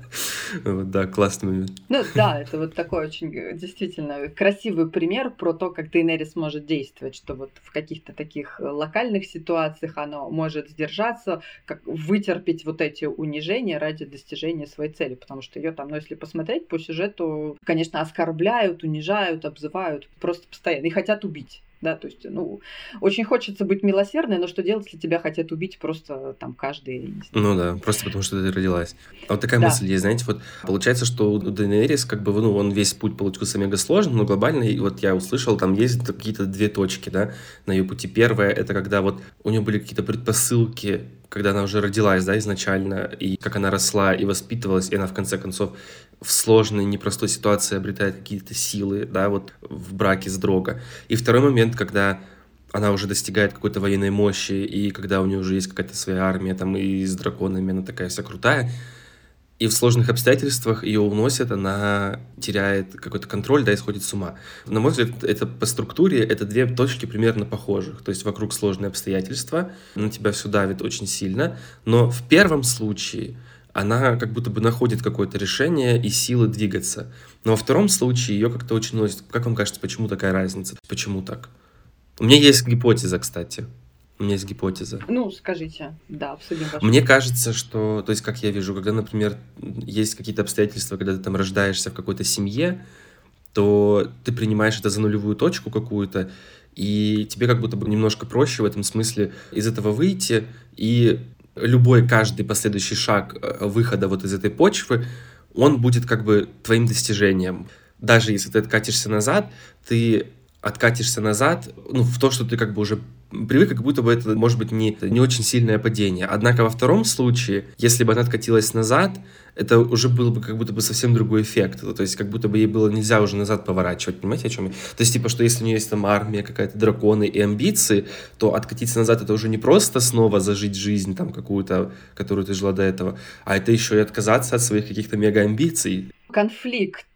Вот, да, классный момент. Ну да, это вот такой очень э, действительно красивый пример про то, как Дейнерис может действовать, что вот в каких-то таких э, локальных ситуациях она может сдержаться, как вытерпеть вот эти унижения ради достижения своей цели, потому что ее там, ну если посмотреть по сюжету, конечно, оскорбляют, унижают, обзывают просто постоянно и хотят убить да, то есть, ну, очень хочется быть милосердной, но что делать, если тебя хотят убить просто там каждый... Ну да, просто потому что ты родилась. А вот такая да. мысль есть, знаете, вот получается, что у Дейнерис, как бы, ну, он весь путь получился мега сложным, но глобально, и вот я услышал, там есть какие-то две точки, да, на ее пути. Первая, это когда вот у нее были какие-то предпосылки когда она уже родилась, да, изначально, и как она росла и воспитывалась, и она в конце концов в сложной, непростой ситуации обретает какие-то силы, да, вот в браке с Дрога. И второй момент, когда она уже достигает какой-то военной мощи, и когда у нее уже есть какая-то своя армия, там, и с драконами она такая вся крутая, и в сложных обстоятельствах ее уносят, она теряет какой-то контроль, да, и сходит с ума. На мой взгляд, это по структуре, это две точки примерно похожих. То есть вокруг сложные обстоятельства, на тебя все давит очень сильно, но в первом случае она как будто бы находит какое-то решение и силы двигаться. Но во втором случае ее как-то очень носит. Как вам кажется, почему такая разница? Почему так? У меня есть гипотеза, кстати. У меня есть гипотеза. Ну, скажите, да, обсудим. Ваш Мне кажется, что, то есть, как я вижу, когда, например, есть какие-то обстоятельства, когда ты там рождаешься в какой-то семье, то ты принимаешь это за нулевую точку какую-то, и тебе как будто бы немножко проще в этом смысле из этого выйти и любой каждый последующий шаг э, выхода вот из этой почвы, он будет как бы твоим достижением. Даже если ты откатишься назад, ты откатишься назад, ну, в то, что ты как бы уже привык, как будто бы это может быть не, не очень сильное падение. Однако во втором случае, если бы она откатилась назад, это уже был бы как будто бы совсем другой эффект. То есть как будто бы ей было нельзя уже назад поворачивать. Понимаете, о чем я? То есть типа, что если у нее есть там армия, какая-то драконы и амбиции, то откатиться назад это уже не просто снова зажить жизнь там какую-то, которую ты жила до этого, а это еще и отказаться от своих каких-то мега-амбиций. Конфликт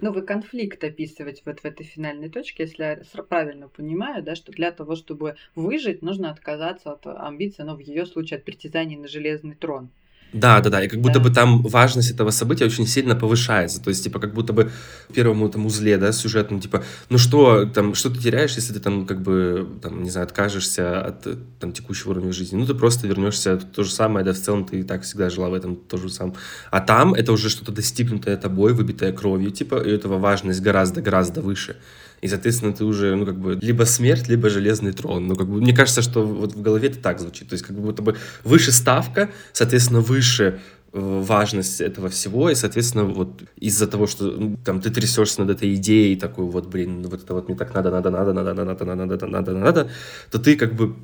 вы конфликт описывать вот в этой финальной точке, если я правильно понимаю, да, что для того, чтобы выжить, нужно отказаться от амбиций, но в ее случае от притязаний на железный трон. Да, да, да. И как будто да. бы там важность этого события очень сильно повышается. То есть, типа, как будто бы первому там узле, да, сюжетному, типа, ну что, там, что ты теряешь, если ты там, как бы, там, не знаю, откажешься от там текущего уровня жизни? Ну, ты просто вернешься то же самое, да, в целом ты и так всегда жила в этом то же самом. А там это уже что-то достигнутое тобой, выбитое кровью, типа, и этого важность гораздо-гораздо выше. И, соответственно, ты уже, ну, как бы, либо смерть, либо железный трон. Ну, как бы, мне кажется, что вот в голове это так звучит. То есть, как будто бы выше ставка, соответственно, выше э, важность этого всего, и, соответственно, вот из-за того, что ну, там ты трясешься над этой идеей, такой вот, блин, вот это вот мне так надо, надо, надо, надо, надо, надо, надо, надо, надо, то ты как бы,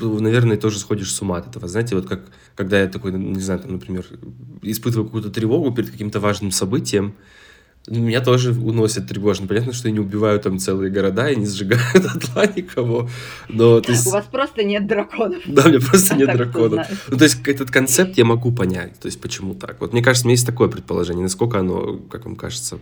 наверное, тоже сходишь с ума от этого. Знаете, вот как, когда я такой, не знаю, там, например, испытываю какую-то тревогу перед каким-то важным событием, меня тоже уносит тревожно. Понятно, что я не убиваю там целые города и не сжигаю дотла никого. Но, то есть... У вас просто нет драконов. Да, у меня просто нет драконов. Ну, то есть этот концепт я могу понять. То есть почему так. Вот мне кажется, у меня есть такое предположение. Насколько оно, как вам кажется,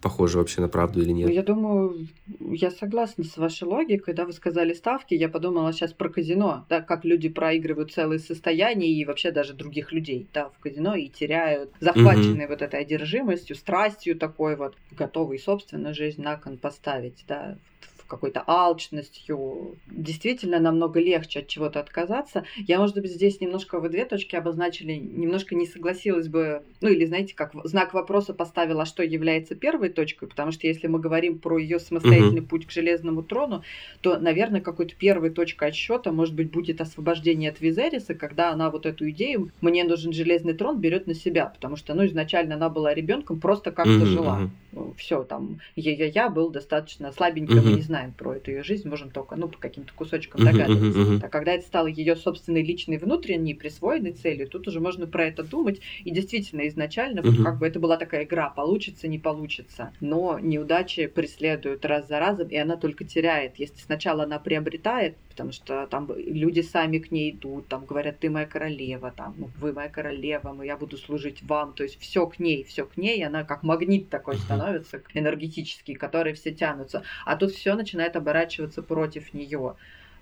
похоже вообще на правду или нет? Ну, я думаю, я согласна с вашей логикой. Когда вы сказали ставки, я подумала сейчас про казино, да, как люди проигрывают целые состояния и вообще даже других людей, да, в казино и теряют, захваченные угу. вот этой одержимостью, страстью такой вот, готовые собственную жизнь на кон поставить, да, какой-то алчностью. Действительно намного легче от чего-то отказаться. Я, может быть, здесь немножко вы две точки обозначили, немножко не согласилась бы, ну или, знаете, как знак вопроса поставила, что является первой точкой, потому что если мы говорим про ее самостоятельный угу. путь к железному трону, то, наверное, какой-то первой точкой отсчета, может быть, будет освобождение от Визериса, когда она вот эту идею «мне нужен железный трон» берет на себя, потому что, ну, изначально она была ребенком, просто как-то угу, жила. Все, там, я-я-я был достаточно слабеньким, угу. мы не знаем знаем про эту ее жизнь, можем только, ну, по каким-то кусочкам догадываться. Uh-huh, uh-huh. А когда это стало ее собственной личной внутренней присвоенной целью, тут уже можно про это думать. И действительно, изначально, uh-huh. как бы это была такая игра, получится, не получится. Но неудачи преследуют раз за разом, и она только теряет. Если сначала она приобретает, потому что там люди сами к ней идут, там говорят, ты моя королева, там, ну, вы моя королева, я буду служить вам, то есть все к ней, все к ней, она как магнит такой становится энергетический, который все тянутся. А тут все начинается начинает оборачиваться против нее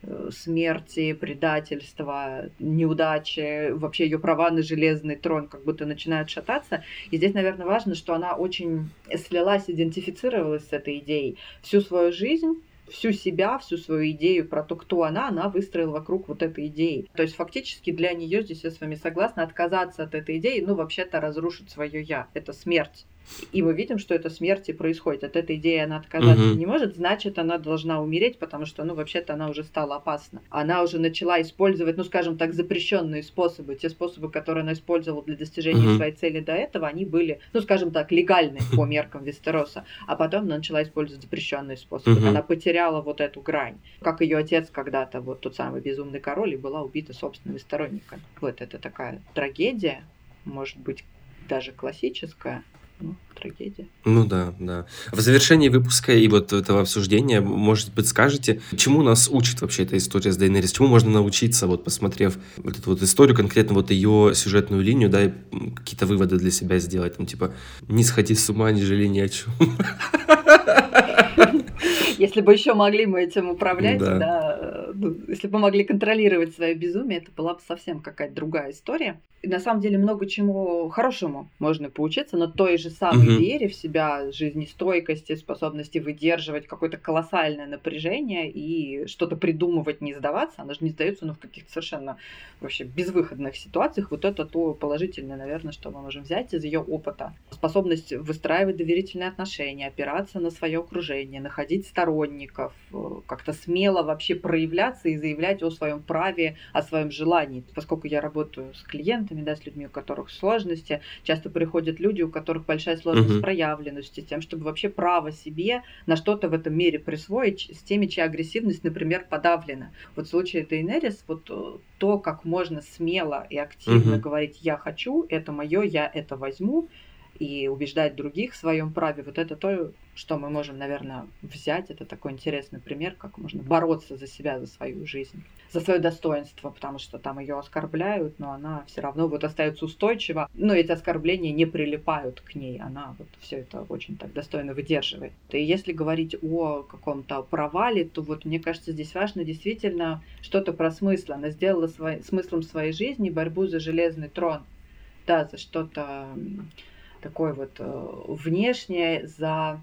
э, смерти, предательства, неудачи, вообще ее права на железный трон как будто начинают шататься. И здесь, наверное, важно, что она очень слилась, идентифицировалась с этой идеей. Всю свою жизнь всю себя, всю свою идею про то, кто она, она выстроила вокруг вот этой идеи. То есть фактически для нее, здесь я с вами согласна, отказаться от этой идеи, ну, вообще-то разрушить свое я. Это смерть и мы видим, что это смерть и происходит. От этой идеи она отказаться угу. не может, значит, она должна умереть, потому что, ну, вообще-то она уже стала опасна. Она уже начала использовать, ну, скажем так, запрещенные способы. Те способы, которые она использовала для достижения угу. своей цели до этого, они были, ну, скажем так, легальны по меркам Вестероса. А потом она начала использовать запрещенные способы. Угу. Она потеряла вот эту грань. Как ее отец когда-то, вот тот самый безумный король, и была убита собственными сторонниками. Вот это такая трагедия, может быть, даже классическая, ну, трагедия. Ну да, да. В завершении выпуска и вот этого обсуждения, может быть, скажете, чему нас учит вообще эта история с Дейнерис? Чему можно научиться, вот посмотрев вот эту вот историю, конкретно вот ее сюжетную линию, да, и какие-то выводы для себя сделать, там, типа, не сходи с ума, не жалей ни о чем. Если бы еще могли мы этим управлять, да. да, ну, если бы могли контролировать свое безумие, это была бы совсем какая-то другая история. И на самом деле много чему хорошему можно поучиться, но той же самой угу. вере в себя, жизнестойкости, способности выдерживать какое-то колоссальное напряжение и что-то придумывать, не сдаваться, она же не сдается, но в каких-то совершенно вообще безвыходных ситуациях. Вот это то положительное, наверное, что мы можем взять из ее опыта. Способность выстраивать доверительные отношения, опираться на свое окружение, находить сторонников, э, как-то смело вообще проявляться и заявлять о своем праве, о своем желании. Поскольку я работаю с клиентами, да, с людьми, у которых сложности. Часто приходят люди, у которых большая сложность с проявленностью, тем, чтобы вообще право себе на что-то в этом мире присвоить с теми, чья агрессивность, например, подавлена. Вот в случае Дейнерис, вот э, то, как можно смело и активно uh-huh. говорить «я хочу», «это мое», «я это возьму», и убеждать других в своем праве, вот это то, что мы можем, наверное, взять. Это такой интересный пример, как можно бороться за себя, за свою жизнь, за свое достоинство, потому что там ее оскорбляют, но она все равно вот остается устойчива. Но эти оскорбления не прилипают к ней, она вот все это очень так достойно выдерживает. И если говорить о каком-то провале, то вот мне кажется, здесь важно действительно что-то про смысл. Она сделала свой, смыслом своей жизни борьбу за железный трон. Да, за что-то такое вот э, внешнее, за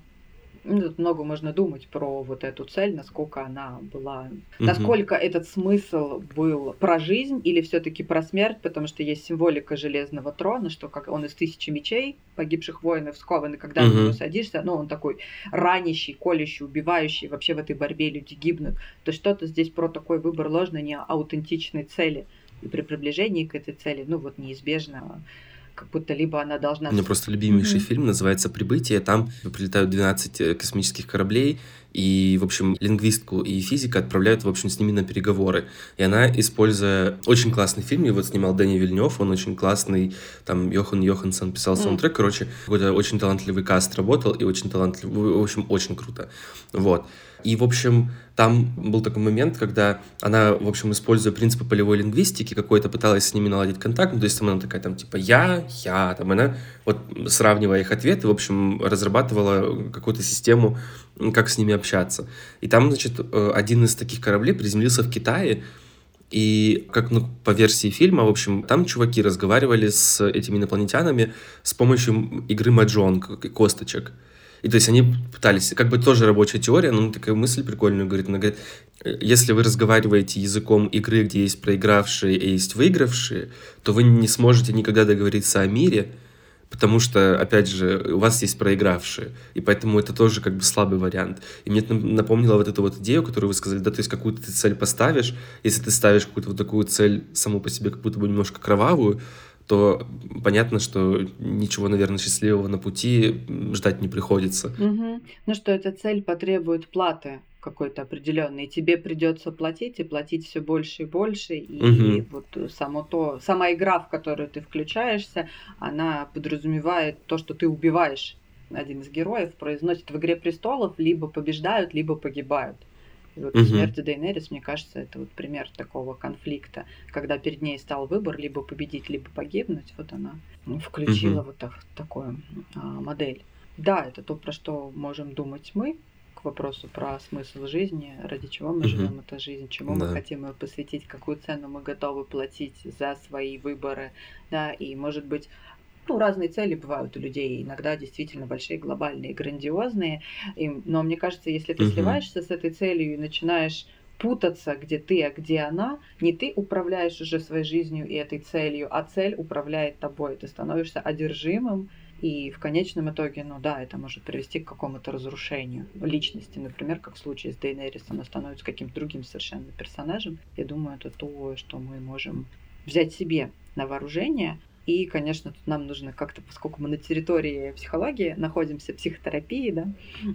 ну, тут много можно думать про вот эту цель, насколько она была, угу. насколько этот смысл был про жизнь или все-таки про смерть, потому что есть символика железного трона, что как он из тысячи мечей погибших воинов скован, и когда угу. на него садишься, ну, он такой ранящий, колющий, убивающий, вообще в этой борьбе люди гибнут. То что-то здесь про такой выбор ложной, не аутентичной цели. И при приближении к этой цели, ну, вот неизбежно как будто либо она должна... У меня просто любимейший mm-hmm. фильм называется «Прибытие». Там прилетают 12 э, космических кораблей, и, в общем, лингвистку и физика отправляют, в общем, с ними на переговоры. И она, используя... Очень классный фильм, его снимал Дэнни Вильнев, он очень классный, там, Йохан Йоханссон писал саундтрек, mm. короче, какой-то очень талантливый каст работал, и очень талантливый, в общем, очень круто. Вот. И, в общем, там был такой момент, когда она, в общем, используя принципы полевой лингвистики, какой-то пыталась с ними наладить контакт, ну, то есть она такая, там, типа, я, я, там, она, вот, сравнивая их ответы, в общем, разрабатывала какую-то систему, как с ними общаться. И там, значит, э, один из таких кораблей приземлился в Китае, и как ну, по версии фильма, в общем, там чуваки разговаривали с этими инопланетянами с помощью игры маджонг, косточек. И то есть они пытались, как бы тоже рабочая теория, но такая мысль прикольная, говорит, она говорит, если вы разговариваете языком игры, где есть проигравшие и есть выигравшие, то вы не сможете никогда договориться о мире, потому что, опять же, у вас есть проигравшие, и поэтому это тоже как бы слабый вариант. И мне это напомнило вот эту вот идею, которую вы сказали, да, то есть какую-то ты цель поставишь, если ты ставишь какую-то вот такую цель саму по себе как будто бы немножко кровавую, то понятно, что ничего, наверное, счастливого на пути ждать не приходится. Угу. Ну что эта цель потребует платы какой-то определенный. Тебе придется платить и платить все больше и больше. И угу. вот само то, сама игра, в которую ты включаешься, она подразумевает то, что ты убиваешь. Один из героев произносит в игре престолов либо побеждают, либо погибают. И вот угу. смерть Дейнерис, мне кажется, это вот пример такого конфликта, когда перед ней стал выбор либо победить, либо погибнуть. Вот она включила угу. вот так, такую а, модель. Да, это то, про что можем думать мы, к вопросу про смысл жизни, ради чего мы угу. живем эту жизнь, чему да. мы хотим ее посвятить, какую цену мы готовы платить за свои выборы, да, и может быть ну, разные цели бывают у людей, иногда действительно большие, глобальные, грандиозные. И, но мне кажется, если ты угу. сливаешься с этой целью и начинаешь путаться, где ты, а где она, не ты управляешь уже своей жизнью и этой целью, а цель управляет тобой. Ты становишься одержимым, и в конечном итоге, ну да, это может привести к какому-то разрушению личности. Например, как в случае с Дейнерис, она становится каким-то другим совершенно персонажем. Я думаю, это то, что мы можем взять себе на вооружение, и, конечно, тут нам нужно как-то, поскольку мы на территории психологии находимся, психотерапии, да,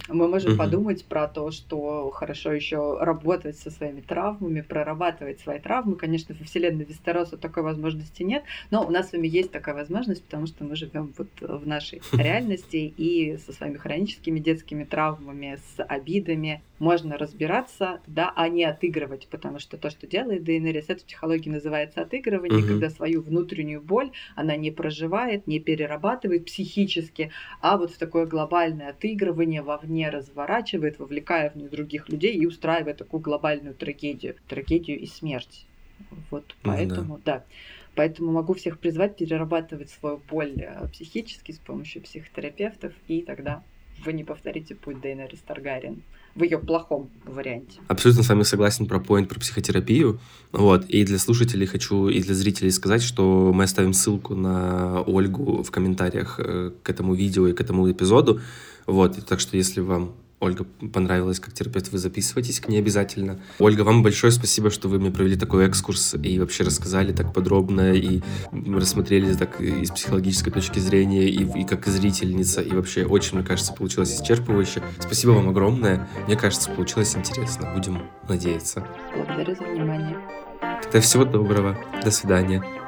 мы можем mm-hmm. подумать про то, что хорошо еще работать со своими травмами, прорабатывать свои травмы. Конечно, во вселенной Вестероса такой возможности нет, но у нас с вами есть такая возможность, потому что мы живем вот в нашей реальности и со своими хроническими детскими травмами, с обидами можно разбираться, да, а не отыгрывать, потому что то, что делает Дейнерис, это в психологии называется отыгрывание, mm-hmm. когда свою внутреннюю боль она не проживает, не перерабатывает психически, а вот в такое глобальное отыгрывание вовне разворачивает, вовлекая в нее других людей и устраивает такую глобальную трагедию, трагедию и смерть. Вот поэтому, да. да. Поэтому могу всех призвать перерабатывать свою боль э, психически с помощью психотерапевтов, и тогда вы не повторите путь Дейнерис Таргариен в ее плохом варианте. Абсолютно с вами согласен про поинт про психотерапию. Вот. И для слушателей хочу, и для зрителей сказать, что мы оставим ссылку на Ольгу в комментариях э, к этому видео и к этому эпизоду. Вот. Так что если вам Ольга понравилась как терапевт, вы записывайтесь к ней обязательно. Ольга, вам большое спасибо, что вы мне провели такой экскурс и вообще рассказали так подробно и рассмотрели так и с психологической точки зрения и, и как зрительница. И вообще очень, мне кажется, получилось исчерпывающе. Спасибо вам огромное. Мне кажется, получилось интересно. Будем надеяться. Благодарю за внимание. Тогда всего доброго. До свидания.